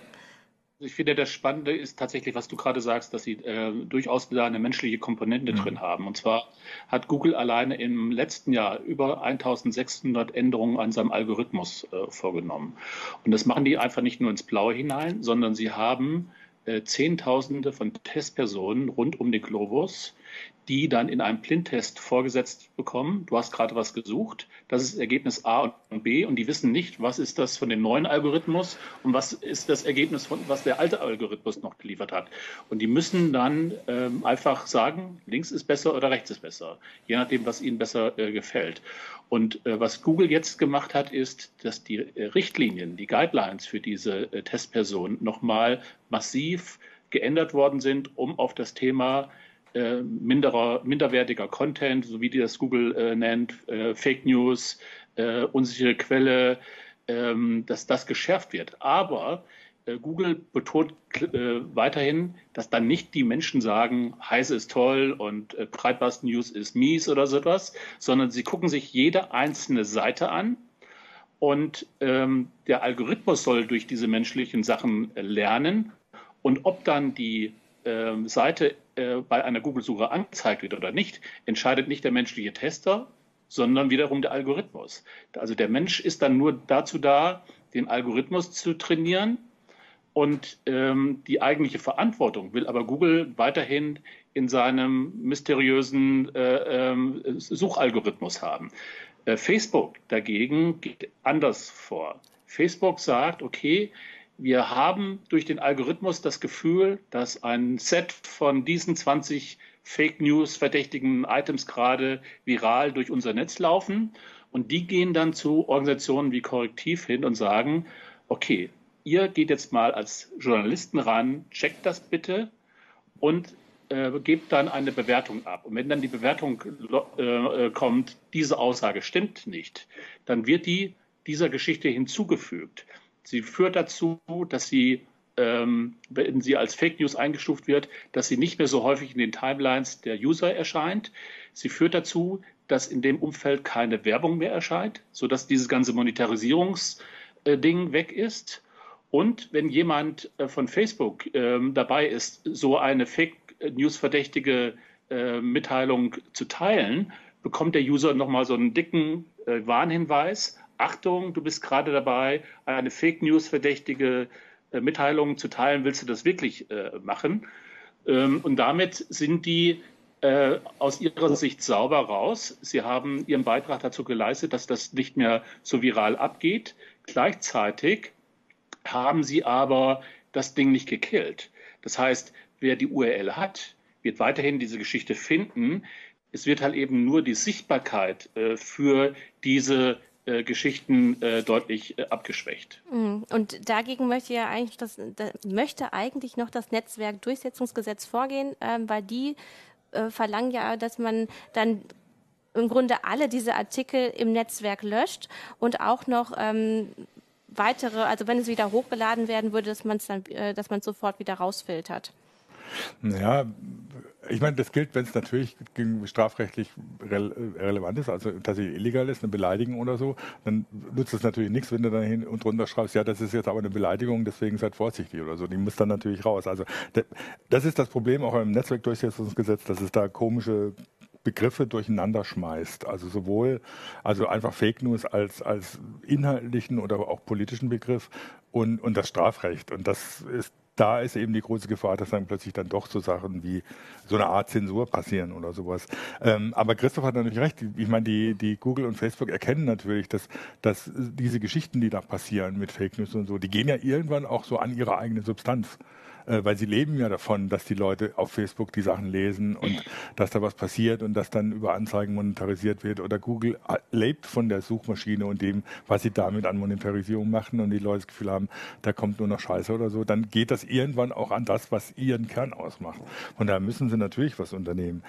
Ich finde, das Spannende ist tatsächlich, was du gerade sagst, dass sie äh, durchaus da eine menschliche Komponente mhm. drin haben. Und zwar hat Google alleine im letzten Jahr über 1600 Änderungen an seinem Algorithmus äh, vorgenommen. Und das machen die einfach nicht nur ins Blaue hinein, sondern sie haben äh, Zehntausende von Testpersonen rund um den Globus, die dann in einem Blindtest vorgesetzt bekommen. Du hast gerade was gesucht. Das ist Ergebnis A und B und die wissen nicht, was ist das von dem neuen Algorithmus und was ist das Ergebnis von was der alte Algorithmus noch geliefert hat. Und die müssen dann ähm, einfach sagen, links ist besser oder rechts ist besser, je nachdem, was ihnen besser äh, gefällt. Und äh, was Google jetzt gemacht hat, ist, dass die äh, Richtlinien, die Guidelines für diese äh, Testpersonen nochmal massiv geändert worden sind, um auf das Thema äh, minderer, minderwertiger Content, so wie die das Google äh, nennt, äh, Fake News, äh, unsichere Quelle, ähm, dass das geschärft wird. Aber äh, Google betont äh, weiterhin, dass dann nicht die Menschen sagen, Heise ist toll und Breitbast News ist mies oder so etwas, sondern sie gucken sich jede einzelne Seite an und ähm, der Algorithmus soll durch diese menschlichen Sachen lernen. Und ob dann die ähm, Seite äh, bei einer Google-Suche angezeigt wird oder nicht, entscheidet nicht der menschliche Tester, sondern wiederum der Algorithmus. Also der Mensch ist dann nur dazu da, den Algorithmus zu trainieren und ähm, die eigentliche Verantwortung will aber Google weiterhin in seinem mysteriösen äh, äh, Suchalgorithmus haben. Äh, Facebook dagegen geht anders vor. Facebook sagt, okay, wir haben durch den Algorithmus das Gefühl, dass ein Set von diesen 20 Fake News verdächtigen Items gerade viral durch unser Netz laufen. Und die gehen dann zu Organisationen wie Korrektiv hin und sagen, okay, ihr geht jetzt mal als Journalisten ran, checkt das bitte und äh, gebt dann eine Bewertung ab. Und wenn dann die Bewertung äh, kommt, diese Aussage stimmt nicht, dann wird die dieser Geschichte hinzugefügt. Sie führt dazu, dass sie, ähm, wenn sie als Fake News eingestuft wird, dass sie nicht mehr so häufig in den Timelines der User erscheint. Sie führt dazu, dass in dem Umfeld keine Werbung mehr erscheint, sodass dieses ganze Monetarisierungsding weg ist. Und wenn jemand äh, von Facebook ähm, dabei ist, so eine Fake News-verdächtige äh, Mitteilung zu teilen, bekommt der User nochmal so einen dicken äh, Warnhinweis. Achtung, du bist gerade dabei, eine Fake News verdächtige äh, Mitteilung zu teilen, willst du das wirklich äh, machen? Ähm, und damit sind die äh, aus ihrer Sicht sauber raus. Sie haben ihren Beitrag dazu geleistet, dass das nicht mehr so viral abgeht. Gleichzeitig haben sie aber das Ding nicht gekillt. Das heißt, wer die URL hat, wird weiterhin diese Geschichte finden. Es wird halt eben nur die Sichtbarkeit äh, für diese äh, Geschichten äh, deutlich äh, abgeschwächt. Mhm. Und dagegen möchte ja eigentlich das, da möchte eigentlich noch das Netzwerkdurchsetzungsgesetz vorgehen, ähm, weil die äh, verlangen ja, dass man dann im Grunde alle diese Artikel im Netzwerk löscht und auch noch ähm, weitere, also wenn es wieder hochgeladen werden würde, dass man es dann, äh, dass man sofort wieder rausfiltert. Ja, ich meine, das gilt, wenn es natürlich strafrechtlich rele relevant ist, also tatsächlich illegal ist, eine Beleidigung oder so, dann nutzt es natürlich nichts, wenn du da hin und runter schreibst, ja, das ist jetzt aber eine Beleidigung, deswegen seid vorsichtig oder so. Die muss dann natürlich raus. Also das ist das Problem auch im Netzwerkdurchsetzungsgesetz, dass es da komische Begriffe durcheinander schmeißt. Also sowohl also einfach Fake News als, als inhaltlichen oder auch politischen Begriff und, und das Strafrecht. Und das ist da ist eben die große Gefahr, dass dann plötzlich dann doch so Sachen wie so eine Art Zensur passieren oder sowas. Ähm, aber Christoph hat natürlich recht. Ich meine, die, die Google und Facebook erkennen natürlich, dass, dass diese Geschichten, die da passieren mit Fake News und so, die gehen ja irgendwann auch so an ihre eigene Substanz äh, weil sie leben ja davon, dass die Leute auf Facebook die Sachen lesen und dass da was passiert und dass dann über Anzeigen monetarisiert wird. Oder Google lebt von der Suchmaschine und dem, was sie damit an Monetarisierung machen und die Leute das Gefühl haben, da kommt nur noch Scheiße oder so, dann geht das irgendwann auch an das, was ihren Kern ausmacht. Und da müssen sie natürlich was unternehmen.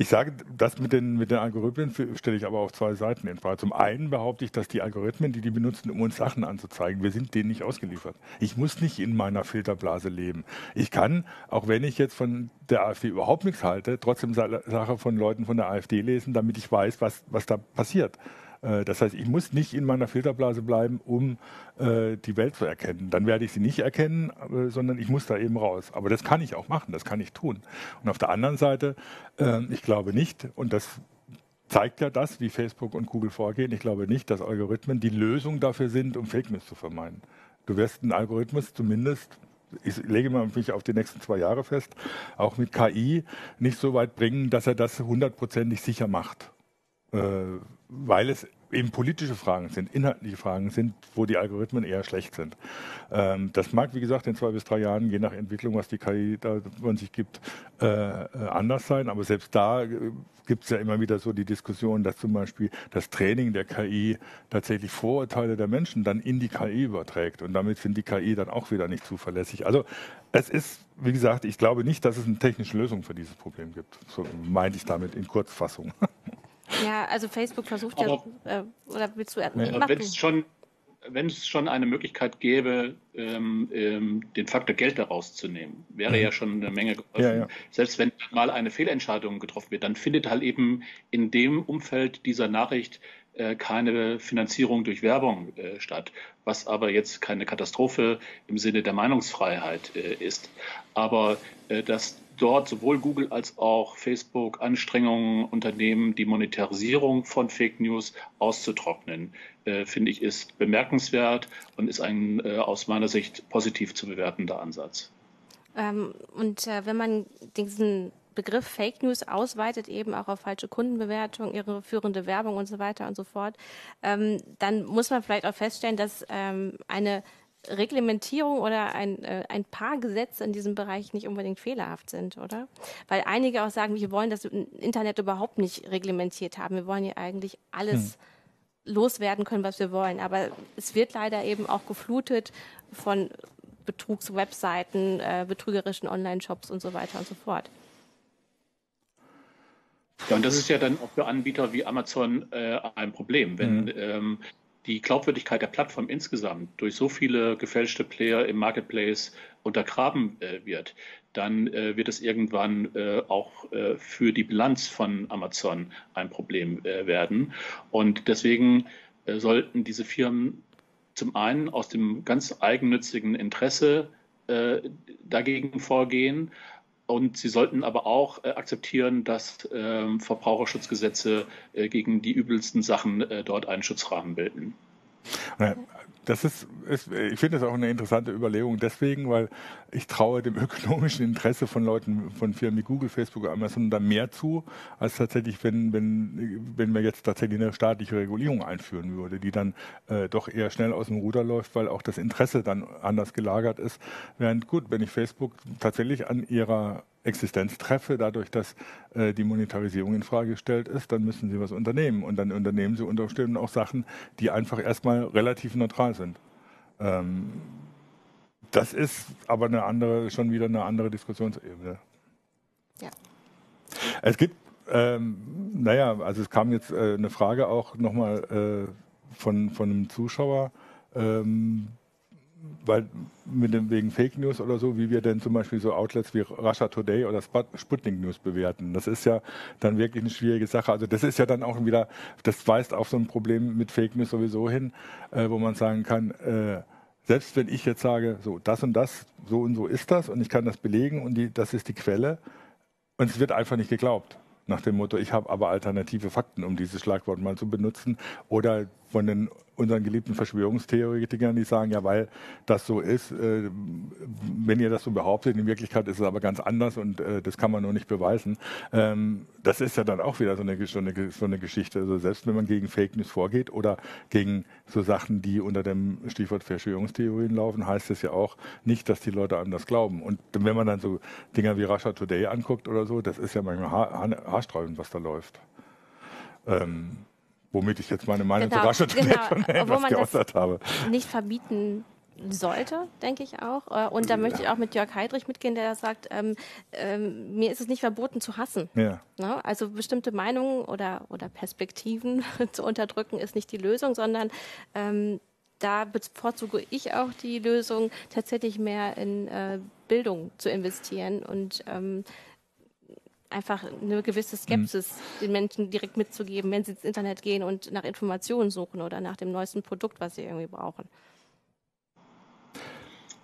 Ich sage, das mit den, mit den Algorithmen stelle ich aber auf zwei Seiten in Frage. Zum einen behaupte ich, dass die Algorithmen, die die benutzen, um uns Sachen anzuzeigen, wir sind denen nicht ausgeliefert. Ich muss nicht in meiner Filterblase leben. Ich kann, auch wenn ich jetzt von der AfD überhaupt nichts halte, trotzdem Sachen von Leuten von der AfD lesen, damit ich weiß, was, was da passiert. Äh, das heißt, ich muss nicht in meiner Filterblase bleiben, um äh, die Welt zu erkennen. Dann werde ich sie nicht erkennen, äh, sondern ich muss da eben raus. Aber das kann ich auch machen, das kann ich tun. Und auf der anderen Seite, ich glaube nicht, und das zeigt ja das, wie Facebook und Google vorgehen. Ich glaube nicht, dass Algorithmen die Lösung dafür sind, um Fake News zu vermeiden. Du wirst einen Algorithmus zumindest ich lege mich auf die nächsten zwei Jahre fest, auch mit KI nicht so weit bringen, dass er das hundertprozentig sicher macht. Äh, weil es eben politische Fragen sind, inhaltliche Fragen sind, wo die Algorithmen eher schlecht sind. Ähm, das mag, wie gesagt, in zwei bis drei Jahren, je nach Entwicklung, was die KI da von sich gibt, äh, äh, anders sein. Aber selbst da äh, gibt es ja immer wieder so die Diskussion, dass zum Beispiel das Training der KI tatsächlich Vorurteile der Menschen dann in die KI überträgt. Und damit sind die KI dann auch wieder nicht zuverlässig. Also es ist, wie gesagt, ich glaube nicht, dass es eine technische Lösung für dieses Problem gibt. So meinte ich damit in Kurzfassung. Ja, also Facebook versucht Aber, ja, äh, oder willst du, äh, wenn es schon wenn es schon eine Möglichkeit gäbe, ähm, ähm, den Faktor Geld daraus zu nehmen, wäre mhm. ja schon eine Menge geholfen. Ja, ja. Selbst wenn mal eine Fehlentscheidung getroffen wird, dann findet halt eben in dem Umfeld dieser Nachricht äh, keine Finanzierung durch Werbung äh, statt, was aber jetzt keine Katastrophe im Sinne der Meinungsfreiheit äh, ist. Aber äh, dass dort sowohl Google als auch Facebook Anstrengungen unternehmen, die Monetarisierung von Fake News auszutrocknen, äh, finde ich, ist bemerkenswert und ist ein äh, aus meiner Sicht positiv zu bewertender Ansatz. Ähm, und äh, wenn man diesen Begriff Fake News ausweitet, eben auch auf falsche Kundenbewertung, irreführende Werbung und so weiter und so fort, ähm, dann muss man vielleicht auch feststellen, dass ähm, eine Reglementierung oder ein, äh, ein paar Gesetze in diesem Bereich nicht unbedingt fehlerhaft sind, oder? Weil einige auch sagen, wir wollen das Internet überhaupt nicht reglementiert haben. Wir wollen ja eigentlich alles hm. loswerden können, was wir wollen. Aber es wird leider eben auch geflutet von Betrugswebseiten, äh, betrügerischen Online-Shops und so weiter und so fort. Ja, und das ist ja dann auch für Anbieter wie Amazon äh, ein Problem, wenn mhm. ähm, die Glaubwürdigkeit der Plattform insgesamt durch so viele gefälschte Player im Marketplace untergraben äh, wird, dann äh, wird es irgendwann äh, auch äh, für die Bilanz von Amazon ein Problem äh, werden. Und deswegen äh, sollten diese Firmen zum einen aus dem ganz eigennützigen Interesse dagegen vorgehen, und sie sollten aber auch äh, akzeptieren, dass äh, Verbraucherschutzgesetze äh, gegen die übelsten Sachen äh, dort einen Schutzrahmen bilden. Das ist, ist ich finde das auch eine interessante Überlegung deswegen, weil ich traue dem ökonomischen Interesse von Leuten, von Firmen wie Google, Facebook, Amazon da mehr zu, als tatsächlich, wenn, wenn, wenn wir jetzt tatsächlich eine staatliche Regulierung einführen würde, die dann äh, doch eher schnell aus dem Ruder läuft, weil auch das Interesse dann anders gelagert ist. Während gut, wenn ich Facebook tatsächlich an ihrer Existenz treffe, dadurch, dass äh, die Monetarisierung in Frage gestellt ist, dann müssen sie was unternehmen. Und dann unternehmen sie unter Umständen auch Sachen, die einfach erstmal relativ neutral sind. Ähm, das ist aber eine andere, schon wieder eine andere Diskussionsebene. Ja. Es gibt, ähm, naja, also es kam jetzt äh, eine Frage auch nochmal äh, von, von einem Zuschauer. Ähm, weil mit dem, wegen Fake News oder so, wie wir denn zum Beispiel so Outlets wie Russia Today oder Sputnik News bewerten. Das ist ja dann wirklich eine schwierige Sache. Also das ist ja dann auch wieder, das weist auf so ein Problem mit Fake News sowieso hin, äh, wo man sagen kann, äh, selbst wenn ich jetzt sage, so das und das, so und so ist das und ich kann das belegen und die, das ist die Quelle und es wird einfach nicht geglaubt nach dem Motto, ich habe aber alternative Fakten, um dieses Schlagwort mal zu benutzen. Oder von den unseren geliebten Verschwörungstheoretikern, die sagen, ja, weil das so ist, äh, wenn ihr das so behauptet, in Wirklichkeit ist es aber ganz anders und äh, das kann man nur nicht beweisen. Ähm, das ist ja dann auch wieder so eine, so eine, so eine Geschichte. Also selbst wenn man gegen Fake News vorgeht oder gegen so Sachen, die unter dem Stichwort Verschwörungstheorien laufen, heißt das ja auch nicht, dass die Leute anders glauben. Und wenn man dann so Dinger wie Russia Today anguckt oder so, das ist ja manchmal haarsträubend, was da läuft. Ähm, womit ich jetzt meine Meinung genau, zu Russia genau, etwas geäußert habe. Nicht verbieten sollte, denke ich auch. Äh, und da ja. möchte ich auch mit Jörg Heidrich mitgehen, der sagt, ähm, ähm, mir ist es nicht verboten zu hassen. Ja. Ne? Also bestimmte Meinungen oder, oder Perspektiven zu unterdrücken ist nicht die Lösung, sondern ähm, da bevorzuge ich auch die Lösung, tatsächlich mehr in äh, Bildung zu investieren und ähm, einfach eine gewisse Skepsis mhm. den Menschen direkt mitzugeben, wenn sie ins Internet gehen und nach Informationen suchen oder nach dem neuesten Produkt, was sie irgendwie brauchen.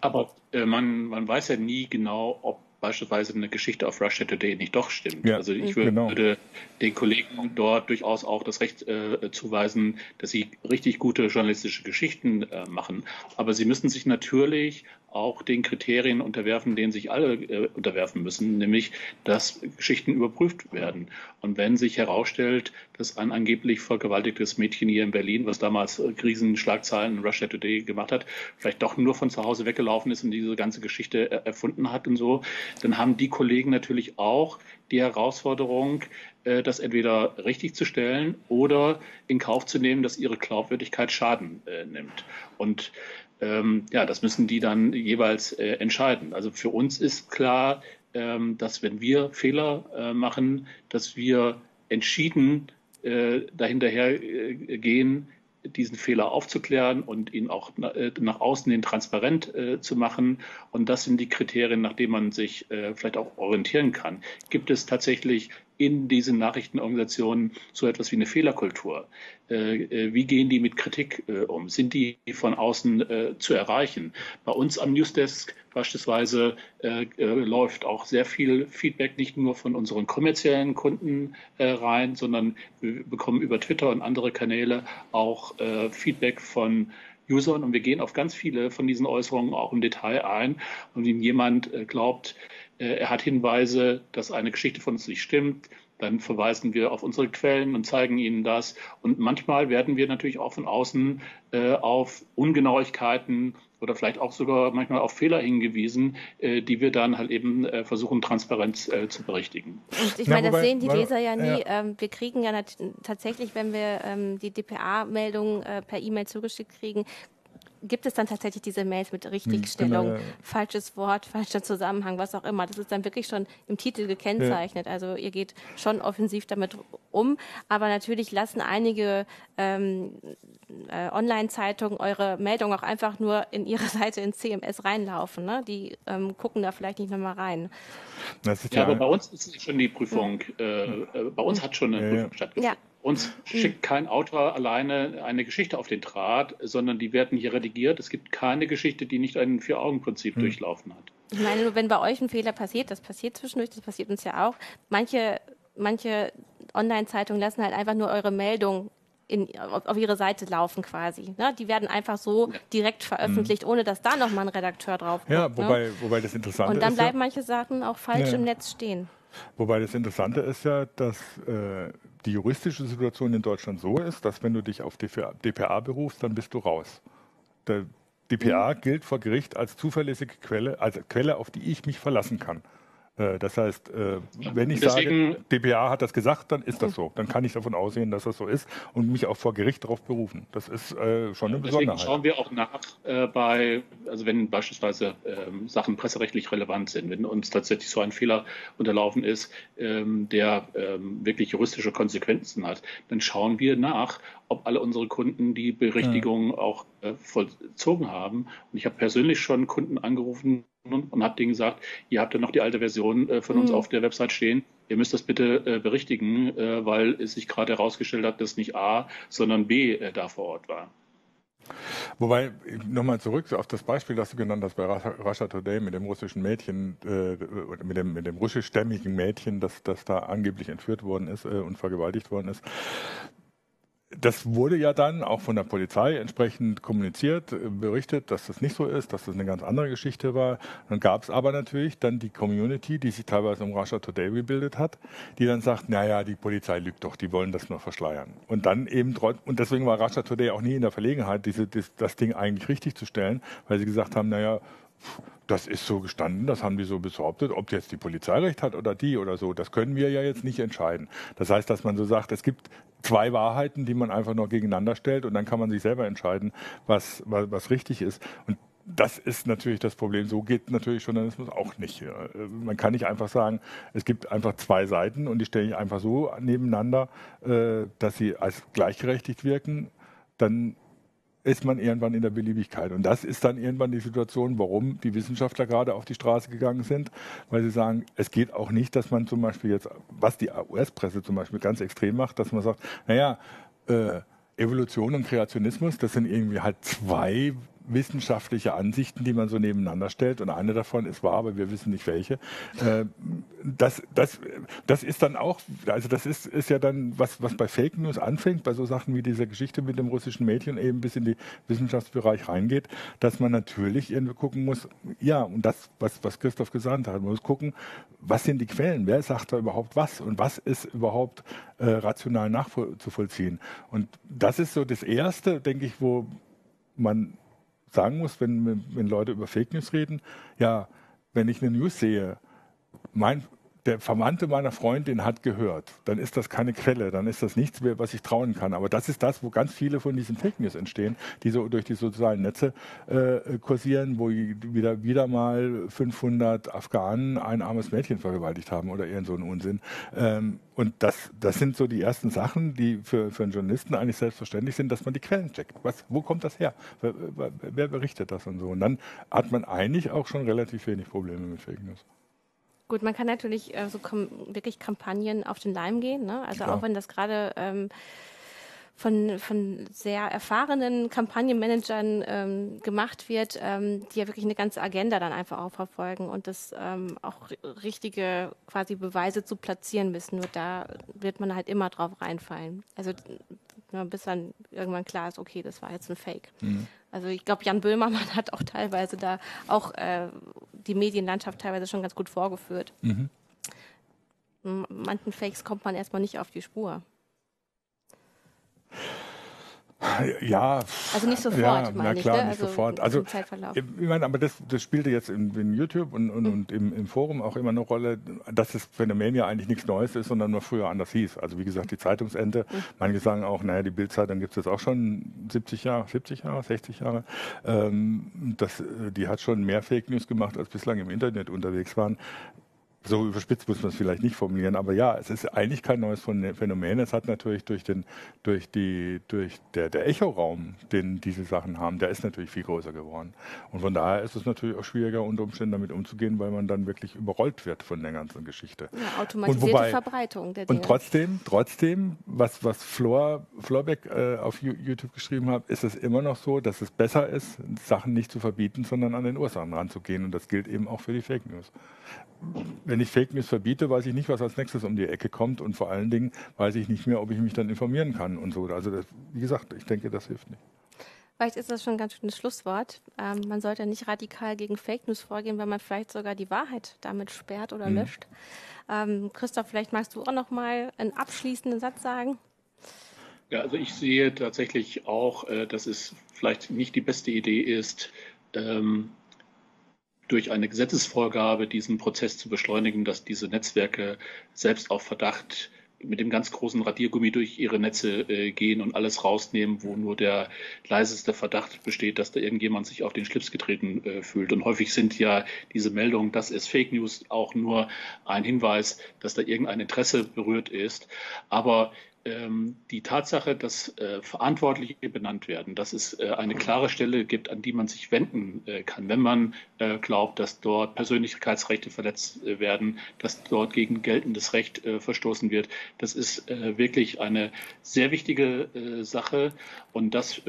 Aber äh, man, man weiß ja nie genau, ob beispielsweise eine Geschichte auf Russia Today nicht doch stimmt. Ja, also ich würde, genau. würde, den Kollegen dort durchaus auch das Recht äh, zuweisen, dass sie richtig gute journalistische Geschichten äh, machen. Aber sie müssen sich natürlich auch den Kriterien unterwerfen, denen sich alle äh, unterwerfen müssen, nämlich dass Geschichten überprüft werden. Und wenn sich herausstellt, dass ein angeblich vergewaltigtes Mädchen hier in Berlin, was damals äh, Krisenschlagzeilen in Russia Today gemacht hat, vielleicht doch nur von zu Hause weggelaufen ist und diese ganze Geschichte äh, erfunden hat und so, dann haben die Kollegen natürlich auch die Herausforderung, äh, das entweder richtig zu stellen oder in Kauf zu nehmen, dass ihre Glaubwürdigkeit Schaden äh, nimmt. Und ähm, ja, das müssen die dann jeweils äh, entscheiden. Also für uns ist klar, ähm, dass wenn wir Fehler äh, machen, dass wir entschieden äh, dahinterher äh, gehen, diesen Fehler aufzuklären und ihn auch äh, nach außen hin transparent äh, zu machen. Und das sind die Kriterien, nach denen man sich vielleicht auch orientieren kann. Gibt es tatsächlich in diesen Nachrichtenorganisationen so etwas wie eine Fehlerkultur? Äh, äh, wie gehen die mit Kritik äh, um? Sind die von außen zu erreichen? Bei uns am Newsdesk beispielsweise läuft auch sehr viel Feedback nicht nur von unseren kommerziellen Kunden rein, sondern wir bekommen über Twitter und andere Kanäle auch Feedback von Usern und wir gehen auf ganz viele von diesen Äußerungen auch im Detail ein. Und wenn jemand glaubt, er hat Hinweise, dass eine Geschichte von uns nicht stimmt, dann verweisen wir auf unsere Quellen und zeigen ihnen das. Und manchmal werden wir natürlich auch von außen äh, auf Ungenauigkeiten oder vielleicht auch sogar manchmal auf Fehler hingewiesen, äh, die wir dann halt eben äh, versuchen, transparent äh, zu berichtigen. Und ich meine, das sehen die Leser ja nie. Ja. Ähm, wir kriegen ja tatsächlich, wenn wir ähm, die DPA-Meldung äh, per E-Mail zugeschickt kriegen, gibt es dann tatsächlich diese Mails mit Richtigstellung, genau, ja. falsches Wort, falscher Zusammenhang, was auch immer. Das ist dann wirklich schon im Titel gekennzeichnet. Ja. Also ihr geht schon offensiv damit um. Aber natürlich lassen einige ähm, äh, Online-Zeitungen eure Meldung auch einfach nur in ihre Seite in CMS reinlaufen. Ne? Die ähm, gucken da vielleicht nicht nochmal rein. ja, ja, aber bei uns ist schon die Prüfung, äh, äh, bei uns hat schon eine Prüfung stattgefunden. Uns schickt kein Autor alleine eine Geschichte auf den Draht, sondern die werden hier redigiert. Es gibt keine Geschichte, die nicht ein Vier-Augen-Prinzip mhm. durchlaufen hat. Ich meine, nur wenn bei euch ein Fehler passiert, das passiert zwischendurch, das passiert uns ja auch. Manche, manche Online-Zeitungen lassen halt einfach nur eure Meldung in, auf, auf, ihre Seite laufen quasi. Ne? Die werden einfach so direkt veröffentlicht, mhm. ohne dass da nochmal ein Redakteur drauf kommt. Ja, wobei, ne? wobei das Interessante ist. Und dann ist bleiben ja, manche Sachen auch falsch ja. im Netz stehen. Wobei das Interessante ist ja, dass äh, die juristische Situation in Deutschland so ist, dass wenn du dich auf DPA berufst, dann bist du raus. Der DPA mhm. gilt vor Gericht als zuverlässige Quelle, als Quelle, auf die ich mich verlassen kann. Äh, das heißt, äh, wenn ich Deswegen, sage, DPA hat das gesagt, dann ist das so. Dann kann ich davon ausgehen, dass das so ist und mich auch vor Gericht darauf berufen. Das ist äh, schon eine Besonderheit. Deswegen schauen wir auch nach bei, also wenn beispielsweise ähm, Sachen presserechtlich relevant sind, wenn uns tatsächlich so ein Fehler unterlaufen ist, ähm, der ähm, wirklich juristische Konsequenzen hat, dann schauen wir nach, ob alle unsere Kunden die Berichtigung ja. auch vollzogen haben. Und ich habe persönlich schon Kunden angerufen, und, und habe denen gesagt, ihr habt ja noch die alte Version äh, von uns mhm. auf der Website stehen. Ihr müsst das bitte äh, berichtigen, äh, weil es sich gerade herausgestellt hat, dass nicht A, sondern B äh, da vor Ort war. Wobei, nochmal zurück auf das Beispiel, das du genannt hast bei Russia Today mit dem russischen Mädchen, äh, mit dem, mit dem russischstämmigen Mädchen, das, das da angeblich entführt worden ist äh, und vergewaltigt worden ist das wurde ja dann auch von der Polizei entsprechend kommuniziert, äh, berichtet, dass das nicht so ist, dass das eine ganz andere Geschichte war. Dann gab es aber natürlich dann die Community, die sich teilweise um Russia Today gebildet hat, die dann sagt, naja, die Polizei lügt doch, die wollen das nur verschleiern. Und dann eben, und deswegen war Russia Today auch nie in der Verlegenheit, diese, das, das Ding eigentlich richtig zu stellen, weil sie gesagt haben, naja, das ist so gestanden, das haben die so behauptet. Ob jetzt die Polizei recht hat oder die oder so, das können wir ja jetzt nicht entscheiden. Das heißt, dass man so sagt, es gibt zwei Wahrheiten, die man einfach nur gegeneinander stellt und dann kann man sich selber entscheiden, was, was, was richtig ist. Und das ist natürlich das Problem. So geht natürlich Journalismus auch nicht. Man kann nicht einfach sagen, es gibt einfach zwei Seiten und die stelle ich einfach so nebeneinander, äh, dass sie als gleichgerechtigt wirken. Dann ist man irgendwann in der Beliebigkeit. Und das ist dann irgendwann die Situation, warum die Wissenschaftler gerade auf die Straße gegangen sind, weil sie sagen, es geht auch nicht, dass man zum Beispiel jetzt, was die US-Presse zum Beispiel ganz extrem macht, dass man sagt, naja, äh, Evolution und Kreationismus, das sind irgendwie halt zwei wissenschaftliche Ansichten, die man so nebeneinander stellt. Und eine davon ist wahr, aber wir wissen nicht welche. Äh, das, das, das ist dann auch, also das ist, ist ja dann, was, was bei Fake News anfängt, bei so Sachen wie dieser Geschichte mit dem russischen Mädchen eben bis in den Wissenschaftsbereich reingeht, dass man natürlich irgendwie gucken muss, ja, und das, was, was Christoph gesagt hat, man muss gucken, was sind die Quellen, wer sagt da überhaupt was und was ist überhaupt äh, rational nachzuvollziehen. Und das ist so das Erste, denke ich, wo man sagen muss, wenn, wenn Leute über Fake News reden, ja, wenn ich eine News sehe, mein der Verwandte meiner Freundin hat gehört, dann ist das keine Quelle, dann ist das nichts mehr, was ich trauen kann. Aber das ist das, wo ganz viele von diesen Fake News entstehen, die so durch die sozialen Netze äh, kursieren, wo wieder, wieder mal 500 Afghanen ein armes Mädchen vergewaltigt haben oder irgend so ein Unsinn. Ähm, und das, das sind so die ersten Sachen, die für, für einen Journalisten eigentlich selbstverständlich sind, dass man die Quellen checkt. Was, wo kommt das her? Wer, wer berichtet das und so? Und dann hat man eigentlich auch schon relativ wenig Probleme mit Fake News. Gut, man kann natürlich äh, so wirklich Kampagnen auf den Leim gehen. Ne? Also Klar. auch wenn das gerade ähm, von, von sehr erfahrenen Kampagnenmanagern ähm, gemacht wird, ähm, die ja wirklich eine ganze Agenda dann einfach auch verfolgen und das ähm, auch richtige quasi Beweise zu platzieren müssen. Nur da wird man halt immer drauf reinfallen. Also bis dann irgendwann klar ist, okay, das war jetzt ein Fake. Mhm. Also ich glaube, Jan Böhmermann hat auch teilweise da auch äh, die Medienlandschaft teilweise schon ganz gut vorgeführt. Mhm. Manchen Fakes kommt man erstmal nicht auf die Spur. Ja. Also nicht sofort, ja, na ich, klar, ne? nicht also sofort. Also, ich meine, aber das, das spielte jetzt in, in YouTube und, und, mhm. und im, im, Forum auch immer eine Rolle, dass das Phänomen ja eigentlich nichts Neues ist, sondern nur früher anders hieß. Also wie gesagt, die Zeitungsende. Mhm. Manche sagen auch, naja, die Bildzeitung gibt es jetzt auch schon 70 Jahre, 70 Jahre, 60 Jahre. Ähm, das, die hat schon mehr Fake News gemacht, als bislang im Internet unterwegs waren so überspitzt muss man es vielleicht nicht formulieren, aber ja, es ist eigentlich kein neues Phänomen. Es hat natürlich durch den, durch die, durch der, der Echoraum, den diese Sachen haben, der ist natürlich viel größer geworden. Und von daher ist es natürlich auch schwieriger, unter Umständen damit umzugehen, weil man dann wirklich überrollt wird von der ganzen Geschichte. Ja, automatisierte wobei, Verbreitung der Dinge. Und trotzdem, trotzdem, was, was Flor, Florbeck äh, auf YouTube geschrieben hat, ist es immer noch so, dass es besser ist, Sachen nicht zu verbieten, sondern an den Ursachen ranzugehen. Und das gilt eben auch für die Fake News wenn ich Fake News verbiete, weiß ich nicht, was als nächstes um die Ecke kommt und vor allen Dingen weiß ich nicht mehr, ob ich mich dann informieren kann und so. Also das, wie gesagt, ich denke, das hilft nicht. Vielleicht ist das schon ein ganz schönes Schlusswort. Ähm, man sollte nicht radikal gegen Fake News vorgehen, wenn man vielleicht sogar die Wahrheit damit sperrt oder mhm. löscht. Ähm, Christoph, vielleicht magst du auch noch mal einen abschließenden Satz sagen. Ja, also ich sehe tatsächlich auch, äh, dass es vielleicht nicht die beste Idee ist, ähm, durch eine Gesetzesvorgabe diesen Prozess zu beschleunigen, dass diese Netzwerke selbst auf Verdacht mit dem ganz großen Radiergummi durch ihre Netze äh, gehen und alles rausnehmen, wo nur der leiseste Verdacht besteht, dass da irgendjemand sich auf den Schlips getreten äh, fühlt. Und häufig sind ja diese Meldungen, das ist Fake News, auch nur ein Hinweis, dass da irgendein Interesse berührt ist. Aber die Tatsache, dass äh, Verantwortliche benannt werden, dass es äh, eine klare Stelle gibt, an die man sich wenden äh, kann, wenn man glaubt, dass dort Persönlichkeitsrechte verletzt werden, dass dort gegen geltendes Recht verstoßen wird. Das ist wirklich eine sehr wichtige Sache und das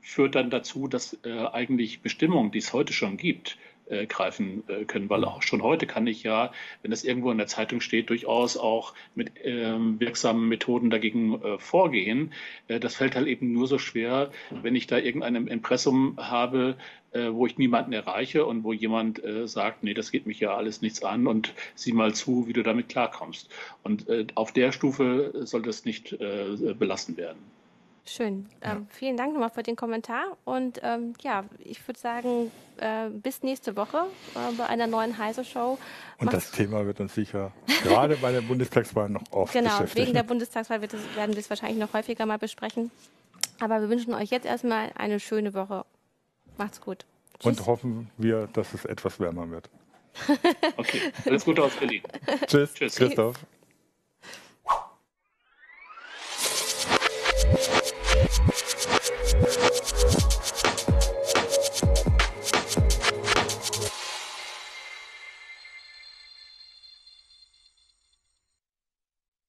führt dann dazu, dass eigentlich Bestimmungen, die es heute schon gibt, äh, greifen äh, können, weil auch schon heute kann ich ja, wenn das irgendwo in der Zeitung steht, durchaus auch mit ähm, wirksamen Methoden dagegen äh, vorgehen. Äh, das fällt halt eben nur so schwer, wenn ich da irgendein Impressum habe, äh, wo ich niemanden erreiche und wo jemand äh, sagt, nee, das geht mich ja alles nichts an und sieh mal zu, wie du damit klarkommst. Und auf der Stufe soll das nicht belassen werden. Schön. Ja. Ähm, vielen Dank nochmal für den Kommentar. Und ähm, ja, ich würde sagen, äh, bis nächste Woche äh, bei einer neuen Heise-Show. Und Mach's das Thema wird uns sicher gerade bei der Bundestagswahl noch oft Genau, beschäftigen. wegen der Bundestagswahl es, werden wir es wahrscheinlich noch häufiger mal besprechen. Aber wir wünschen euch jetzt erstmal eine schöne Woche. Macht's gut. Tschüss. Und hoffen wir, dass es etwas wärmer wird. okay, alles Gute aus Berlin. Tschüss, Tschüss. Christoph.